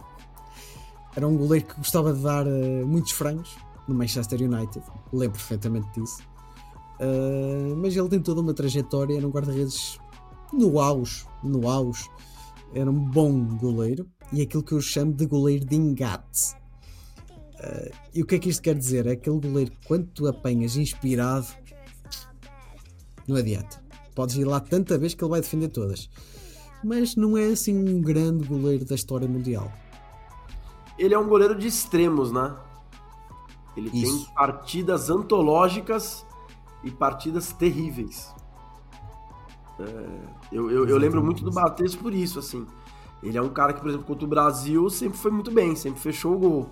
era um goleiro que gostava de dar uh, muitos frangos no Manchester United. Lembro perfeitamente disso. Uh, mas ele tem toda uma trajetória, era um guarda-redes no auge, no auge. Era um bom goleiro e aquilo que eu chamo de goleiro de engate. Uh, e o que é que isto quer dizer? É aquele goleiro que quando tu apanhas inspirado não adianta. Podes ir lá tanta vez que ele vai defender todas. Mas não é assim um grande goleiro da história mundial. ele é um goleiro de extremos, né? Ele Isso. tem partidas antológicas e partidas terríveis. É, eu, eu, eu, lembro muito do Bates por isso, assim. Ele é um cara que, por exemplo, contra o Brasil sempre foi muito bem, sempre fechou o gol.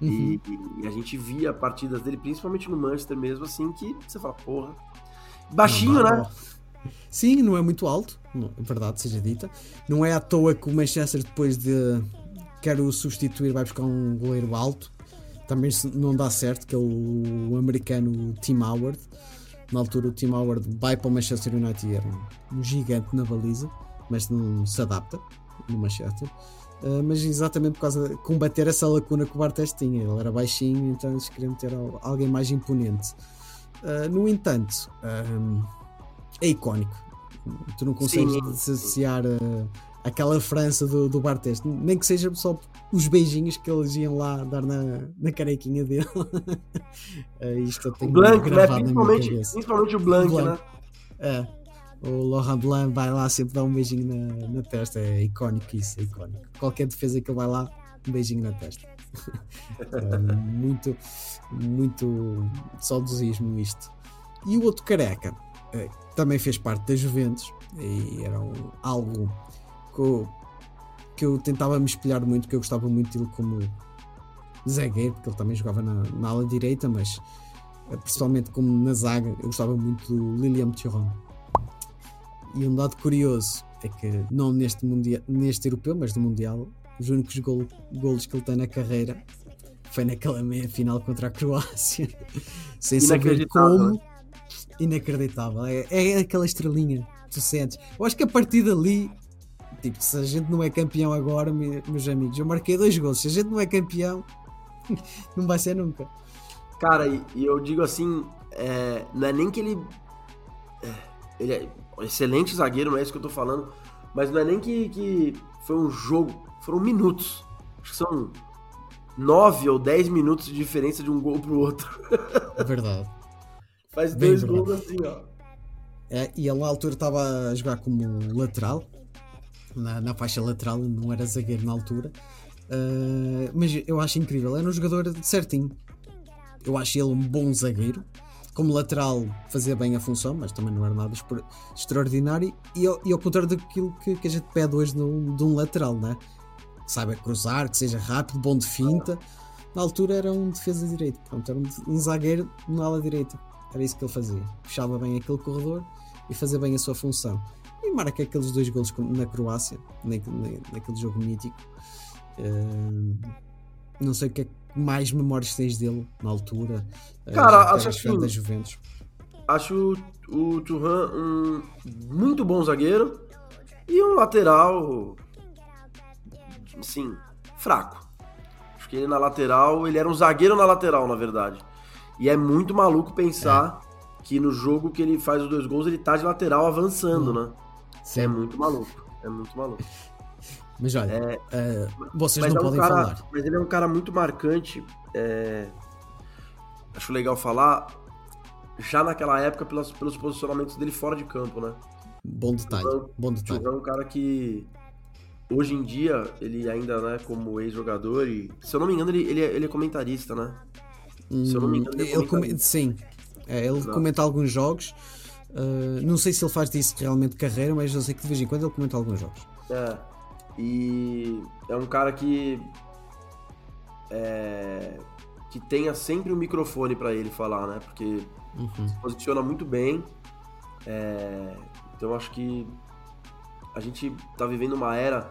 Uhum. E, e, a gente via partidas dele, principalmente no Manchester mesmo, assim, que você fala, porra. Baixinho, não, né? Sim, não é muito alto, verdade seja dita. Não é à toa que o Manchester, depois de quer o substituir, vai buscar um goleiro alto. Também não dá certo, que é o, americano Tim Howard. Na altura, o Tim Howard vai para o Manchester United e era um gigante na baliza, mas não se adapta no Manchester. Uh, mas exatamente por causa de combater essa lacuna que o Bartes tinha. Ele era baixinho, então eles queriam ter alguém mais imponente. Uh, no entanto, uh, é icónico. Tu não consegues Sim. associar aquela França do, do Bartes, nem que seja só os beijinhos que eles iam lá dar na, na carequinha dele. (laughs) Isto eu tenho o Blanc, né? principalmente, principalmente o Blanc, o Blanc. né? É o Laurent Blanc vai lá sempre dar um beijinho na, na testa. É icónico isso, é icónico. Qualquer defesa que ele vai lá, um beijinho na testa. é, (laughs) muito, muito saudosismo isto. E o outro careca é, também fez parte da Juventus e era um, algo que eu, que eu tentava me espelhar muito, que eu gostava muito dele como zagueiro, porque ele também jogava na, na ala direita, mas eh, principalmente como na zaga, eu gostava muito do Lilian Thuram e um dado curioso é que, não neste, mundial, neste europeu, mas no Mundial, os únicos gol, golos que ele tem na carreira foi naquela meia final contra a Croácia. (laughs) Sem saber como. Inacreditável. É, é aquela estrelinha, tu sentes. Eu acho que a partir dali, tipo, se a gente não é campeão agora, meus amigos, eu marquei dois gols. Se a gente não é campeão, (laughs) não vai ser nunca. Cara, e, eu digo assim, é, não é nem que ele. É, ele é, excelente zagueiro, não é isso que eu tô falando. Mas não é nem que, que foi um jogo, foram minutos. Acho que são nove ou dez minutos de diferença de um gol pro outro. (laughs) É verdade. Faz Bem dois verdade. gols assim, ó. É, e ele na altura estava a jogar como lateral, na, na faixa lateral, não era zagueiro na altura. Uh, mas eu acho incrível, era um jogador certinho. Eu acho ele um bom zagueiro como lateral fazia bem a função, mas também não era nada extraordinário. E, e ao contrário daquilo que, que a gente pede hoje de um, de um lateral, né? que saiba cruzar, que seja rápido, bom de finta. Na altura era um defesa direito, pronto, era um, um zagueiro na ala direita. Era isso que ele fazia. Fechava bem aquele corredor e fazia bem a sua função. E marca aqueles dois golos na Croácia, naquele, naquele jogo mítico. Uh, não sei o que é mais memórias tens dele na altura? Eh, Cara, acho que da Juventus. Acho o Turan um muito bom zagueiro e um lateral, sim, fraco. Acho que ele na lateral, ele era um zagueiro na lateral, na verdade. E é muito maluco pensar é. que no jogo que ele faz os dois gols, ele tá de lateral avançando, hum. né? Sim. É muito maluco. É muito maluco. Mas olha, é, uh, vocês não é um podem cara, falar. Mas ele é um cara muito marcante. É, acho legal falar. Já naquela época, pelos, pelos posicionamentos dele fora de campo, né? Bom detalhe. Então, bom detalhe. é um cara que. Hoje em dia, ele ainda, né, como ex-jogador, e. Se eu não me engano, ele, ele, é, ele é comentarista, né? Se eu não me engano, ele, é ele come... Sim. É, ele Exato. comenta alguns jogos. Uh, não sei se ele faz disso realmente carreira, mas eu sei que de vez em quando ele comenta alguns jogos. É. E é um cara que é, que tenha sempre um microfone para ele falar, né? Porque uhum. se posiciona muito bem. É, então acho que a gente tá vivendo uma era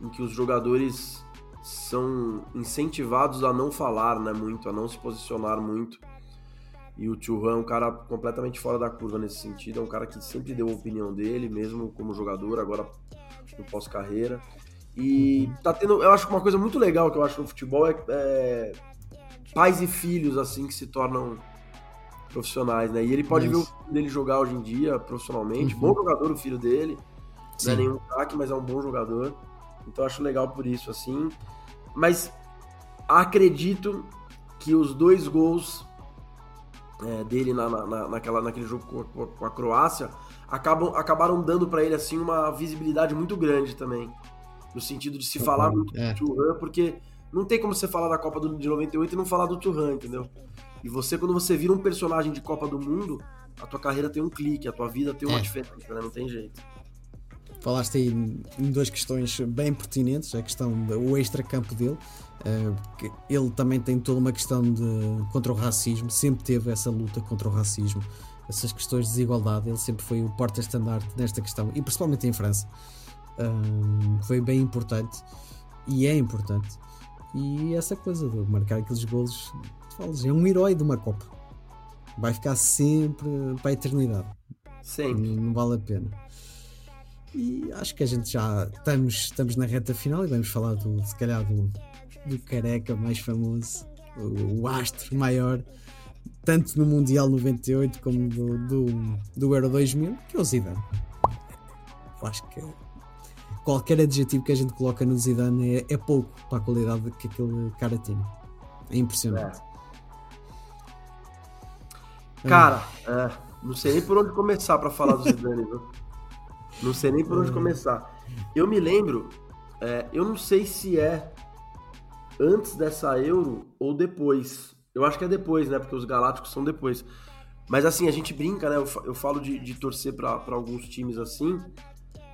em que os jogadores são incentivados a não falar, né, muito, a não se posicionar muito. E o Churran é um cara completamente fora da curva nesse sentido, é um cara que sempre deu a opinião dele, mesmo como jogador, agora no pós-carreira. E tá tendo, eu acho que uma coisa muito legal que eu acho no futebol é, é pais e filhos assim que se tornam profissionais, né? E ele pode Isso. ver o filho dele jogar hoje em dia profissionalmente, uhum. bom jogador o filho dele, Sim. não é nenhum craque, mas é um bom jogador. Então acho legal por isso assim. Mas acredito que os dois gols é, dele na, na, naquela, naquele jogo com, com a Croácia acabam, acabaram dando para ele assim uma visibilidade muito grande também no sentido de se falar muito é. do Churran, porque Não tem como você falar da Copa de 98 e não falar do Turan, entendeu? E você, quando você vira um personagem de Copa do Mundo, a tua carreira tem um clique, a tua vida tem uma é. diferença, né? Não tem jeito. Falaste aí em duas questões bem pertinentes, a questão do extra-campo dele, uh, ele também tem toda uma questão de contra o racismo, sempre teve essa luta contra o racismo, essas questões de desigualdade, ele sempre foi o porta-estandarte nesta questão, e principalmente em França. Foi bem importante e é importante. E essa coisa de marcar aqueles golos, falas, é um herói de uma Copa. Vai ficar sempre para a eternidade. Sempre. Não, não vale a pena. E acho que a gente já estamos, estamos na reta final e vamos falar do, se calhar, do, do careca mais famoso, o, o astro maior, tanto no Mundial 98 como do, do, do Euro 2000, que é o Zidane. Eu acho que qualquer adjetivo que a gente coloca no Zidane é, é pouco para a qualidade que aquele cara tinha. É impressionante. É. Cara, é, não sei nem por onde começar para falar do Zidane, viu? Não sei nem por onde hum. começar. Eu me lembro, é, eu não sei se é antes dessa Euro ou depois. Eu acho que é depois, né? Porque os Galácticos são depois. Mas assim, a gente brinca, né? Eu, eu falo de, de torcer para alguns times assim.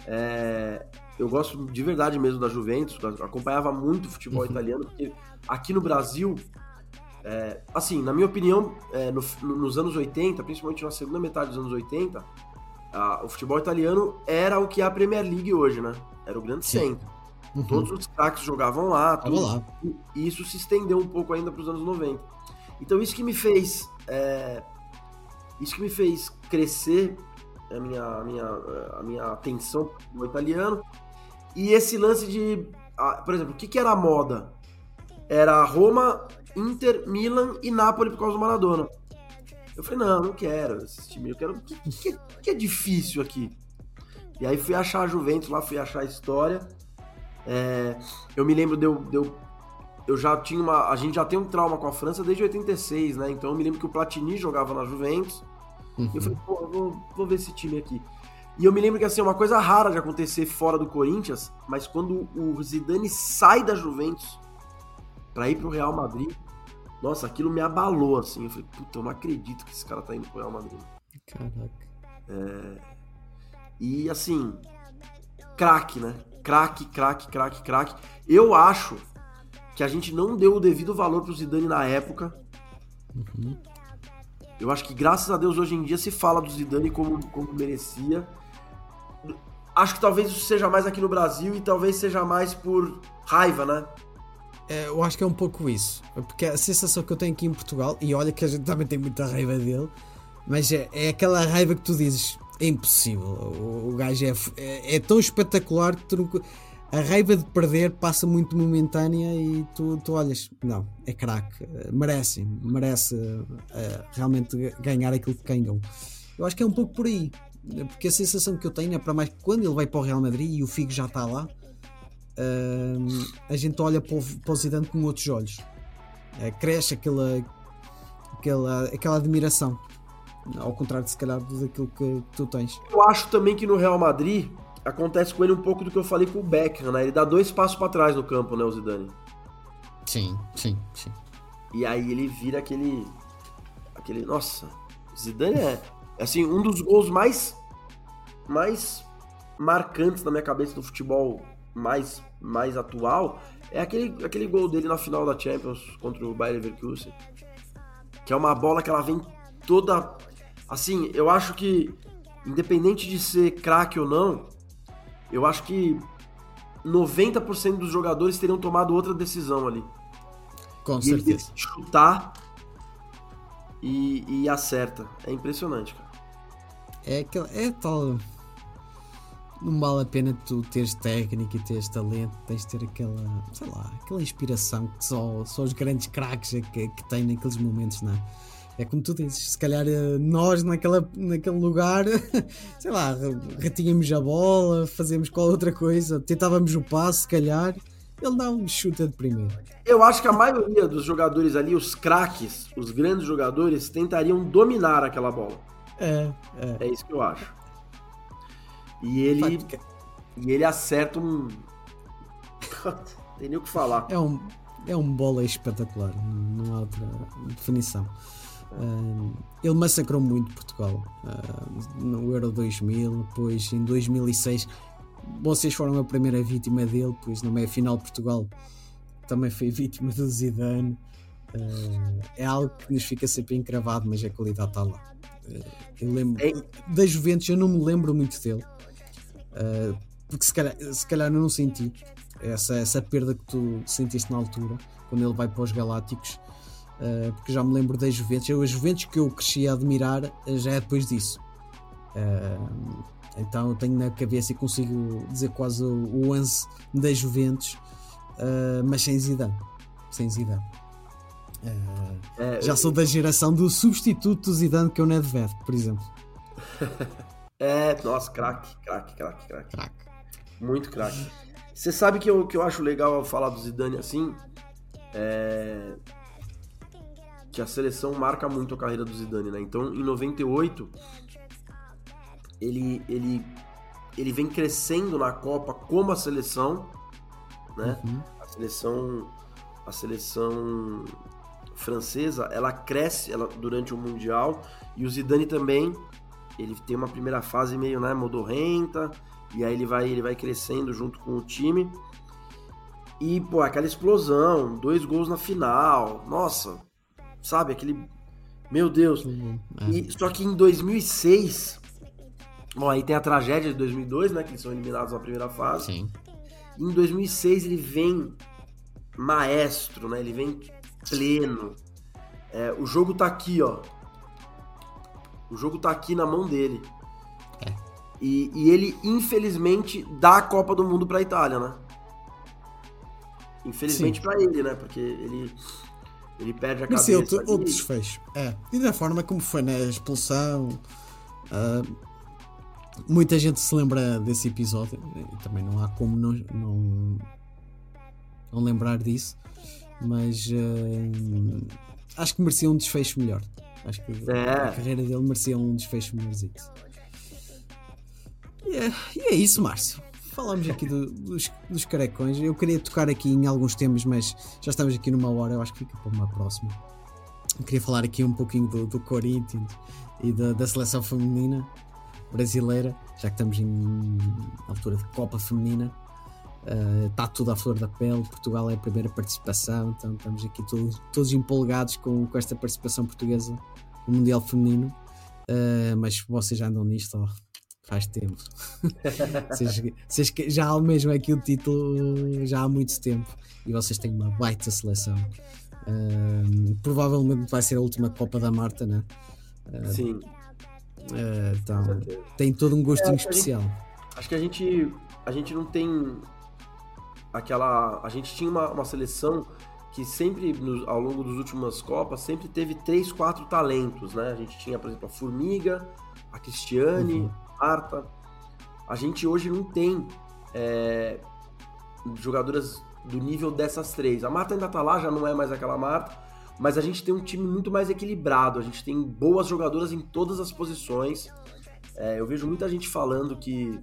É, eu gosto de verdade mesmo da Juventus, acompanhava muito o futebol uhum. italiano, porque aqui no Brasil, é, assim, na minha opinião, é, no, nos anos 80, principalmente na segunda metade dos anos 80, a, o futebol italiano era o que é a Premier League hoje, né? Era o grande Sim. centro. Uhum. Todos os craques jogavam lá, tudo, lá. E isso se estendeu um pouco ainda para os anos 90. Então isso que me fez, é, isso que me fez crescer a minha, a minha, a minha atenção no italiano e esse lance de. Por exemplo, o que, que era a moda? Era Roma, Inter, Milan e Napoli por causa do Maradona. Eu falei, não, não quero esse time, eu quero. O que, que, é difícil aqui? E aí fui achar a Juventus lá, fui achar a história. É, eu me lembro de eu, de eu, eu. já tinha uma. A gente já tem um trauma com a França desde 86, né? Então eu me lembro que o Platini jogava na Juventus. Uhum. E eu falei, pô, eu vou, vou ver esse time aqui. E eu me lembro que assim, é uma coisa rara de acontecer fora do Corinthians, mas quando o Zidane sai da Juventus para ir pro Real Madrid, nossa, aquilo me abalou assim. Eu falei, puta, eu não acredito que esse cara tá indo pro Real Madrid. Caraca. É... E assim, craque, né? Craque, craque, craque, craque. Eu acho que a gente não deu o devido valor pro Zidane na época. Uhum. Eu acho que graças a Deus hoje em dia se fala do Zidane como, como merecia acho que talvez isso seja mais aqui no Brasil e talvez seja mais por raiva, né? É, eu acho que é um pouco isso. Porque a sensação que eu tenho aqui em Portugal, e olha que a gente também tem muita raiva dele, mas é, é aquela raiva que tu dizes: é impossível. O, o gajo é, é, é, tão espetacular que tu a raiva de perder passa muito momentânea e tu, tu olhas, não, é craque, merece, merece uh, realmente ganhar aquilo que ganhou. Eu acho que é um pouco por aí porque a sensação que eu tenho é para mais que quando ele vai para o Real Madrid e o Figo já está lá, uh, a gente olha para o, para o Zidane com outros olhos. Uh, cresce aquela, aquela, aquela admiração. Ao contrário, se calhar, daquilo que, que tu tens. Eu acho também que no Real Madrid acontece com ele um pouco do que eu falei com o Beckham, né? Ele dá dois passos para trás no campo, né, o Zidane? Sim, sim, sim. E aí ele vira aquele. aquele. Nossa, Zidane é assim, um dos gols mais mais marcantes na minha cabeça do futebol mais mais atual é aquele, aquele gol dele na final da Champions contra o Bayern Leverkusen. Que é uma bola que ela vem toda assim, eu acho que independente de ser craque ou não, eu acho que 90% dos jogadores teriam tomado outra decisão ali. Com e certeza. Chutar e, e acerta. É impressionante, cara. É, é tal. Não vale a pena tu teres técnica e teres talento, tens de ter aquela, sei lá, aquela inspiração que só, só os grandes craques é que, que têm naqueles momentos, não é? É como tu dizes, se calhar eh, nós naquela, naquele lugar, (laughs) sei lá, retínhamos a bola, fazíamos qual outra coisa, tentávamos o passo, se calhar, ele dá um chute de primeiro. Eu acho que a maioria dos jogadores ali, os craques, os grandes jogadores, tentariam dominar aquela bola. É, é. É isso que eu acho. E ele. E ele acerta um. Tem nem o que falar. É um, é um bola espetacular, não, não há outra definição. Uh, ele massacrou muito Portugal uh, no Euro 2000, depois em 2006 vocês foram a primeira vítima dele, pois na meia final Portugal também foi vítima do Zidane. Uh, é algo que nos fica sempre encravado, mas a qualidade está lá. eu lembro da Juventus, eu não me lembro muito dele, porque se calhar, se calhar eu não senti essa, essa perda que tu sentiste na altura, quando ele vai para os Galácticos uh, porque já me lembro das Juventus. Eu, as Juventus que eu cresci a admirar uh, já é depois disso. Uh, então eu tenho na cabeça e consigo dizer quase o, o 11 das Juventus, mas sem Zidane. Sem Zidane. É, já sou da geração do substituto do Zidane que é o Nedved, por exemplo. (laughs) é, nossa, craque, craque, craque, craque. Muito craque. Você sabe que eu, que eu acho legal falar do Zidane assim? É, que a seleção marca muito a carreira do Zidane, né? Então, em 98, ele, ele, ele vem crescendo na Copa como a seleção, né? Uhum. A seleção a seleção francesa, ela cresce ela, durante o Mundial e o Zidane também, ele tem uma primeira fase meio, né, modorrenta, e aí ele vai, ele vai crescendo junto com o time. E, pô, aquela explosão, dois gols na final, nossa, sabe? Aquele. Meu Deus. Uhum, é. E, só que em 2006. Bom, aí tem a tragédia de 2002, né? Que eles são eliminados na primeira fase. Sim. Em 2006 ele vem maestro, né? Ele vem pleno. É, o jogo tá aqui, ó. O jogo tá aqui na mão dele. É. E, e ele, infelizmente, dá a Copa do Mundo pra Itália, né? Infelizmente para ele, né? Porque ele ele perde a cabeça. Sim, outro, outro desfecho. É. E da forma como foi na expulsão. Uh, muita gente se lembra desse episódio. E também não há como não, não, não lembrar disso. Mas uh, acho que merecia um desfecho melhor. Acho que é. a carreira dele merecia um desfecho melhor. E é, e é isso, Márcio falámos aqui do, dos, dos carecões. Eu queria tocar aqui em alguns temas, mas já estamos aqui numa hora, eu acho que fica para uma próxima. Eu queria falar aqui um pouquinho do, do Corinthians e da, da seleção feminina brasileira, já que estamos em altura de Copa Feminina. Uh, está tudo à flor da pele. Portugal é a primeira participação, então estamos aqui todos, todos empolgados com, com esta participação portuguesa no Mundial Feminino. Uh, mas vocês já andam nisto, ó, faz tempo. (laughs) vocês, vocês, já almejam aqui o título já há muito tempo e vocês têm uma baita seleção. Uh, provavelmente vai ser a última Copa da Marta, né? Sim. Então, tem todo um gostinho é, especial. Acho que a gente, a gente não tem aquela. A gente tinha uma, uma seleção que sempre, no, ao longo das últimas Copas, sempre teve três, quatro talentos, né? A gente tinha, por exemplo, a Formiga, a Cristiane, uhum. Marta. A gente hoje não tem é, jogadoras do nível dessas três. A Marta ainda tá lá, já não é mais aquela Marta, mas a gente tem um time muito mais equilibrado. A gente tem boas jogadoras em todas as posições. É, eu vejo muita gente falando que,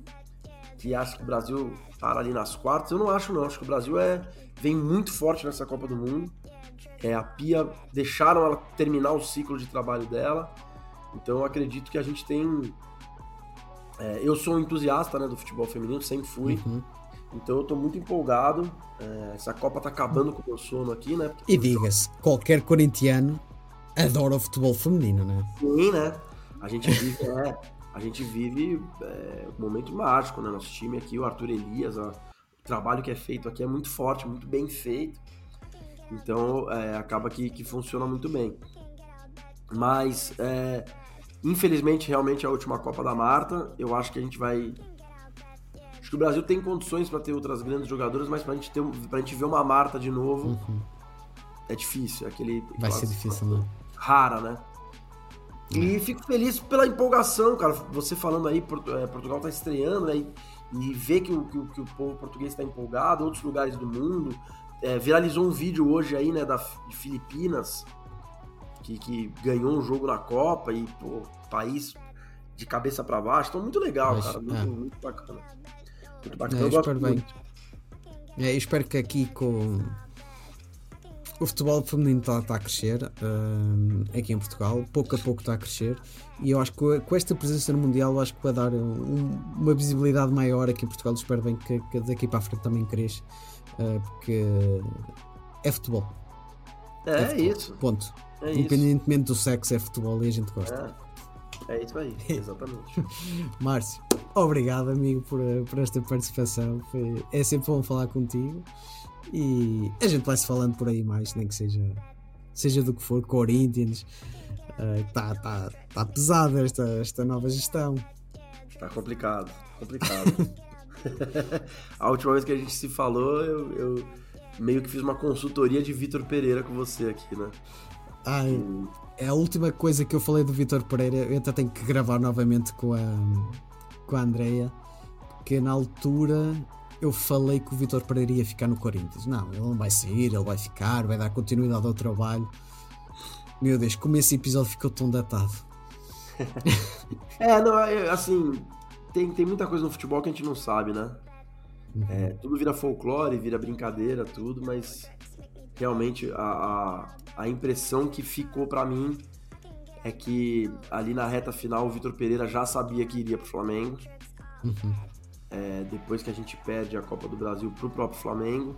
que acha que o Brasil para ali nas quartas. Eu não acho, não. Acho que o Brasil é, vem muito forte nessa Copa do Mundo. É, a Pia deixaram ela terminar o ciclo de trabalho dela. Então eu acredito que a gente tem é, eu sou um entusiasta né, do futebol feminino, sempre fui. Uhum. Então eu tô muito empolgado. É, essa Copa tá acabando com o meu sono aqui, né? E diga-se, qualquer corintiano adora o futebol feminino, né? Sim, né? A gente vive, é, (laughs) a gente vive é, um momento mágico, né? Nosso time aqui, o Arthur Elias, a, o trabalho que é feito aqui é muito forte, muito bem feito. Então é, acaba que, que funciona muito bem. Mas é, Infelizmente, realmente é a última Copa da Marta. Eu acho que a gente vai. Acho que o Brasil tem condições para ter outras grandes jogadoras, mas pra gente, ter, pra gente ver uma Marta de novo uhum. é difícil. É aquele, vai ser difícil, né? Rara, né? E é. fico feliz pela empolgação, cara. Você falando aí, é, Portugal tá estreando, né? E, e ver que o, que, que o povo português está empolgado, outros lugares do mundo. É, viralizou um vídeo hoje aí, né, da, de Filipinas, que, que ganhou um jogo na Copa e, pô, país de cabeça para baixo. Então, muito legal, Mas, cara. Muito, é. muito bacana. Muito bacana. É, eu, espero bem. É, eu espero que aqui com, o futebol feminino está, tá a crescer uh, aqui em Portugal, pouco a pouco está a crescer e eu acho que com esta presença no Mundial eu acho que vai dar um, uma visibilidade maior aqui em Portugal. espero bem que, que, daqui para a frente também cresça, uh, porque é futebol. É, é futebol. isso. Ponto. É Independentemente isso. do sexo, é futebol e a gente gosta. É, é isso aí, (laughs) exatamente. (laughs) Márcio, obrigado, amigo, por, por esta participação. Foi, é sempre bom falar contigo. E a gente vai se falando por aí mais, nem que seja, seja do que for, Corinthians. Está uh, tá, tá pesada esta, esta nova gestão. Está complicado, complicado. (laughs) a última vez que a gente se falou, eu, eu meio que fiz uma consultoria de Vitor Pereira com você aqui, né? Ai, e... é a última coisa que eu falei do Vitor Pereira. Eu até tenho que gravar novamente com a, com a Andrea, porque na altura eu falei que o Vitor Pereira ia ficar no Corinthians. Não, ele não vai sair, ele vai ficar, vai dar continuidade ao trabalho. Meu Deus, como esse episódio ficou tão datado. (laughs) é, não, é, assim, tem, tem muita coisa no futebol que a gente não sabe, né? Uhum. É, tudo vira folclore, vira brincadeira, tudo, mas realmente a, a, a impressão que ficou para mim é que ali na reta final o Vitor Pereira já sabia que iria pro Flamengo. Uhum é, depois que a gente perde a Copa do Brasil pro próprio Flamengo.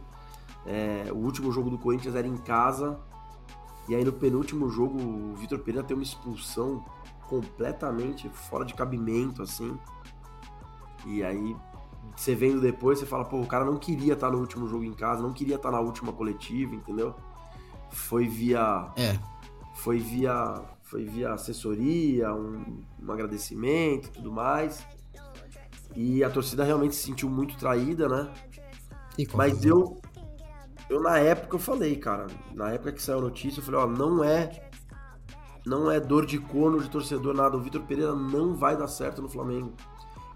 É, o último jogo do Corinthians era em casa. E aí no penúltimo jogo o Vitor Pereira tem uma expulsão completamente fora de cabimento, assim. E aí você vendo depois, você fala, pô, o cara não queria estar no último jogo em casa, não queria estar na última coletiva, entendeu? Foi via. É. Foi via. Foi via assessoria, um, um agradecimento e tudo mais. E a torcida realmente se sentiu muito traída, né? Mas eu, eu na época eu falei, cara, na época que saiu a notícia, eu falei, ó, não é não é dor de corno de torcedor nada, o Vitor Pereira não vai dar certo no Flamengo.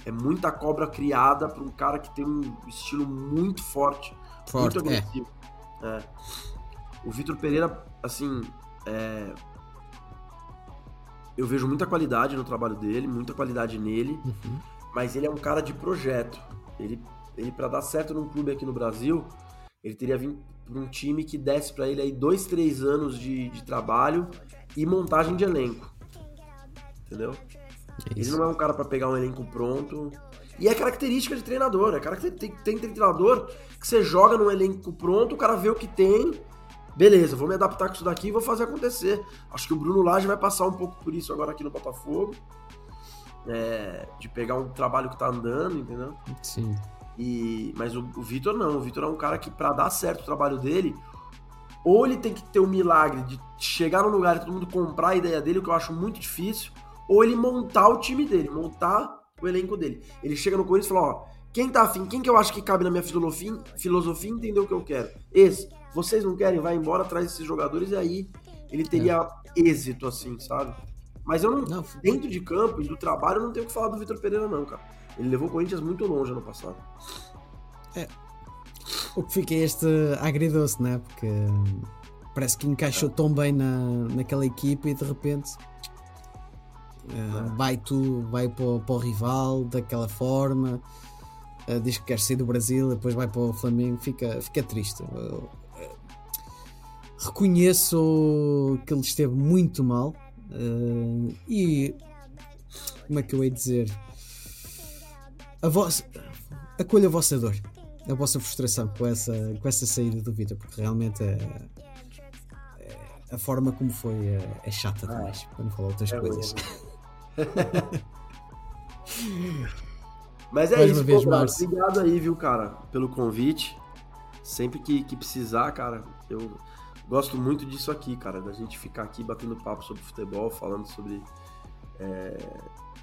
É muita cobra criada para um cara que tem um estilo muito forte, forte muito é. agressivo. É. É. O Vitor Pereira, assim, é... eu vejo muita qualidade no trabalho dele, muita qualidade nele. Uhum mas ele é um cara de projeto. Ele, ele para dar certo num clube aqui no Brasil, ele teria vindo para um time que desse para ele aí dois, três anos de, de trabalho e montagem de elenco. Entendeu? É ele não é um cara para pegar um elenco pronto. E é característica de treinador. É característica, tem, tem treinador que você joga num elenco pronto, o cara vê o que tem. Beleza, vou me adaptar com isso daqui e vou fazer acontecer. Acho que o Bruno Lage vai passar um pouco por isso agora aqui no Botafogo é, de pegar um trabalho que tá andando, entendeu? Sim. E, mas o, o Vitor não, o Vitor é um cara que para dar certo o trabalho dele, ou ele tem que ter o um milagre de chegar num lugar e todo mundo comprar a ideia dele, o que eu acho muito difícil, ou ele montar o time dele, montar o elenco dele. Ele chega no Corinthians e fala, ó, quem tá afim, quem que eu acho que cabe na minha filosofia, filosofia entendeu o que eu quero? Esse. Vocês não querem? Vai embora, traz esses jogadores e aí ele teria é. êxito, assim, sabe? Mas eu não, não dentro de campo e do trabalho, eu não tenho o que falar do Vitor Pereira, não, cara. Ele levou o Corinthians muito longe ano passado. É. O que fica é este agridoce, né? Porque parece que encaixou é. tão bem na, naquela equipa e de repente uh, vai tudo, vai para, para, o rival daquela forma, uh, diz que quer sair do Brasil, depois vai para o Flamengo, fica, fica triste. Uh, reconheço que ele esteve muito mal, Uh, e como é que eu hei dizer? A vossa, acolha a vossa dor, a vossa frustração com essa, com essa saída do Vitor, porque realmente é, é, a forma como foi é, é chata ah, demais, para não falar outras é coisas. (laughs) Mas é Mais isso, vez, pô, obrigado aí, viu, cara, pelo convite. Sempre que, que precisar, cara, eu gosto muito disso aqui, cara, da gente ficar aqui batendo papo sobre futebol, falando sobre é,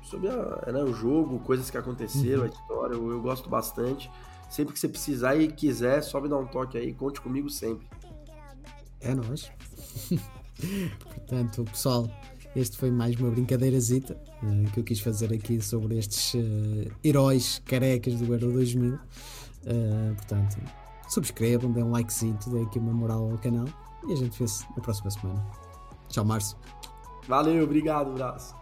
sobre a, né, o jogo, coisas que aconteceram, uhum. a história. Eu, eu, gosto bastante. Sempre que você precisar e quiser, só me dar um toque aí, conte comigo sempre. É nóis. (laughs) Portanto, pessoal, este foi mais uma brincadeirazita uh, que eu quis fazer aqui sobre estes uh, heróis carecas do Euro 2000. Uh, eh, portanto, subscrevam, dêem um likezinho, deem aqui uma moral ao canal e a gente vê-se na próxima semana. Tchau, Márcio. Valeu, obrigado, abraço.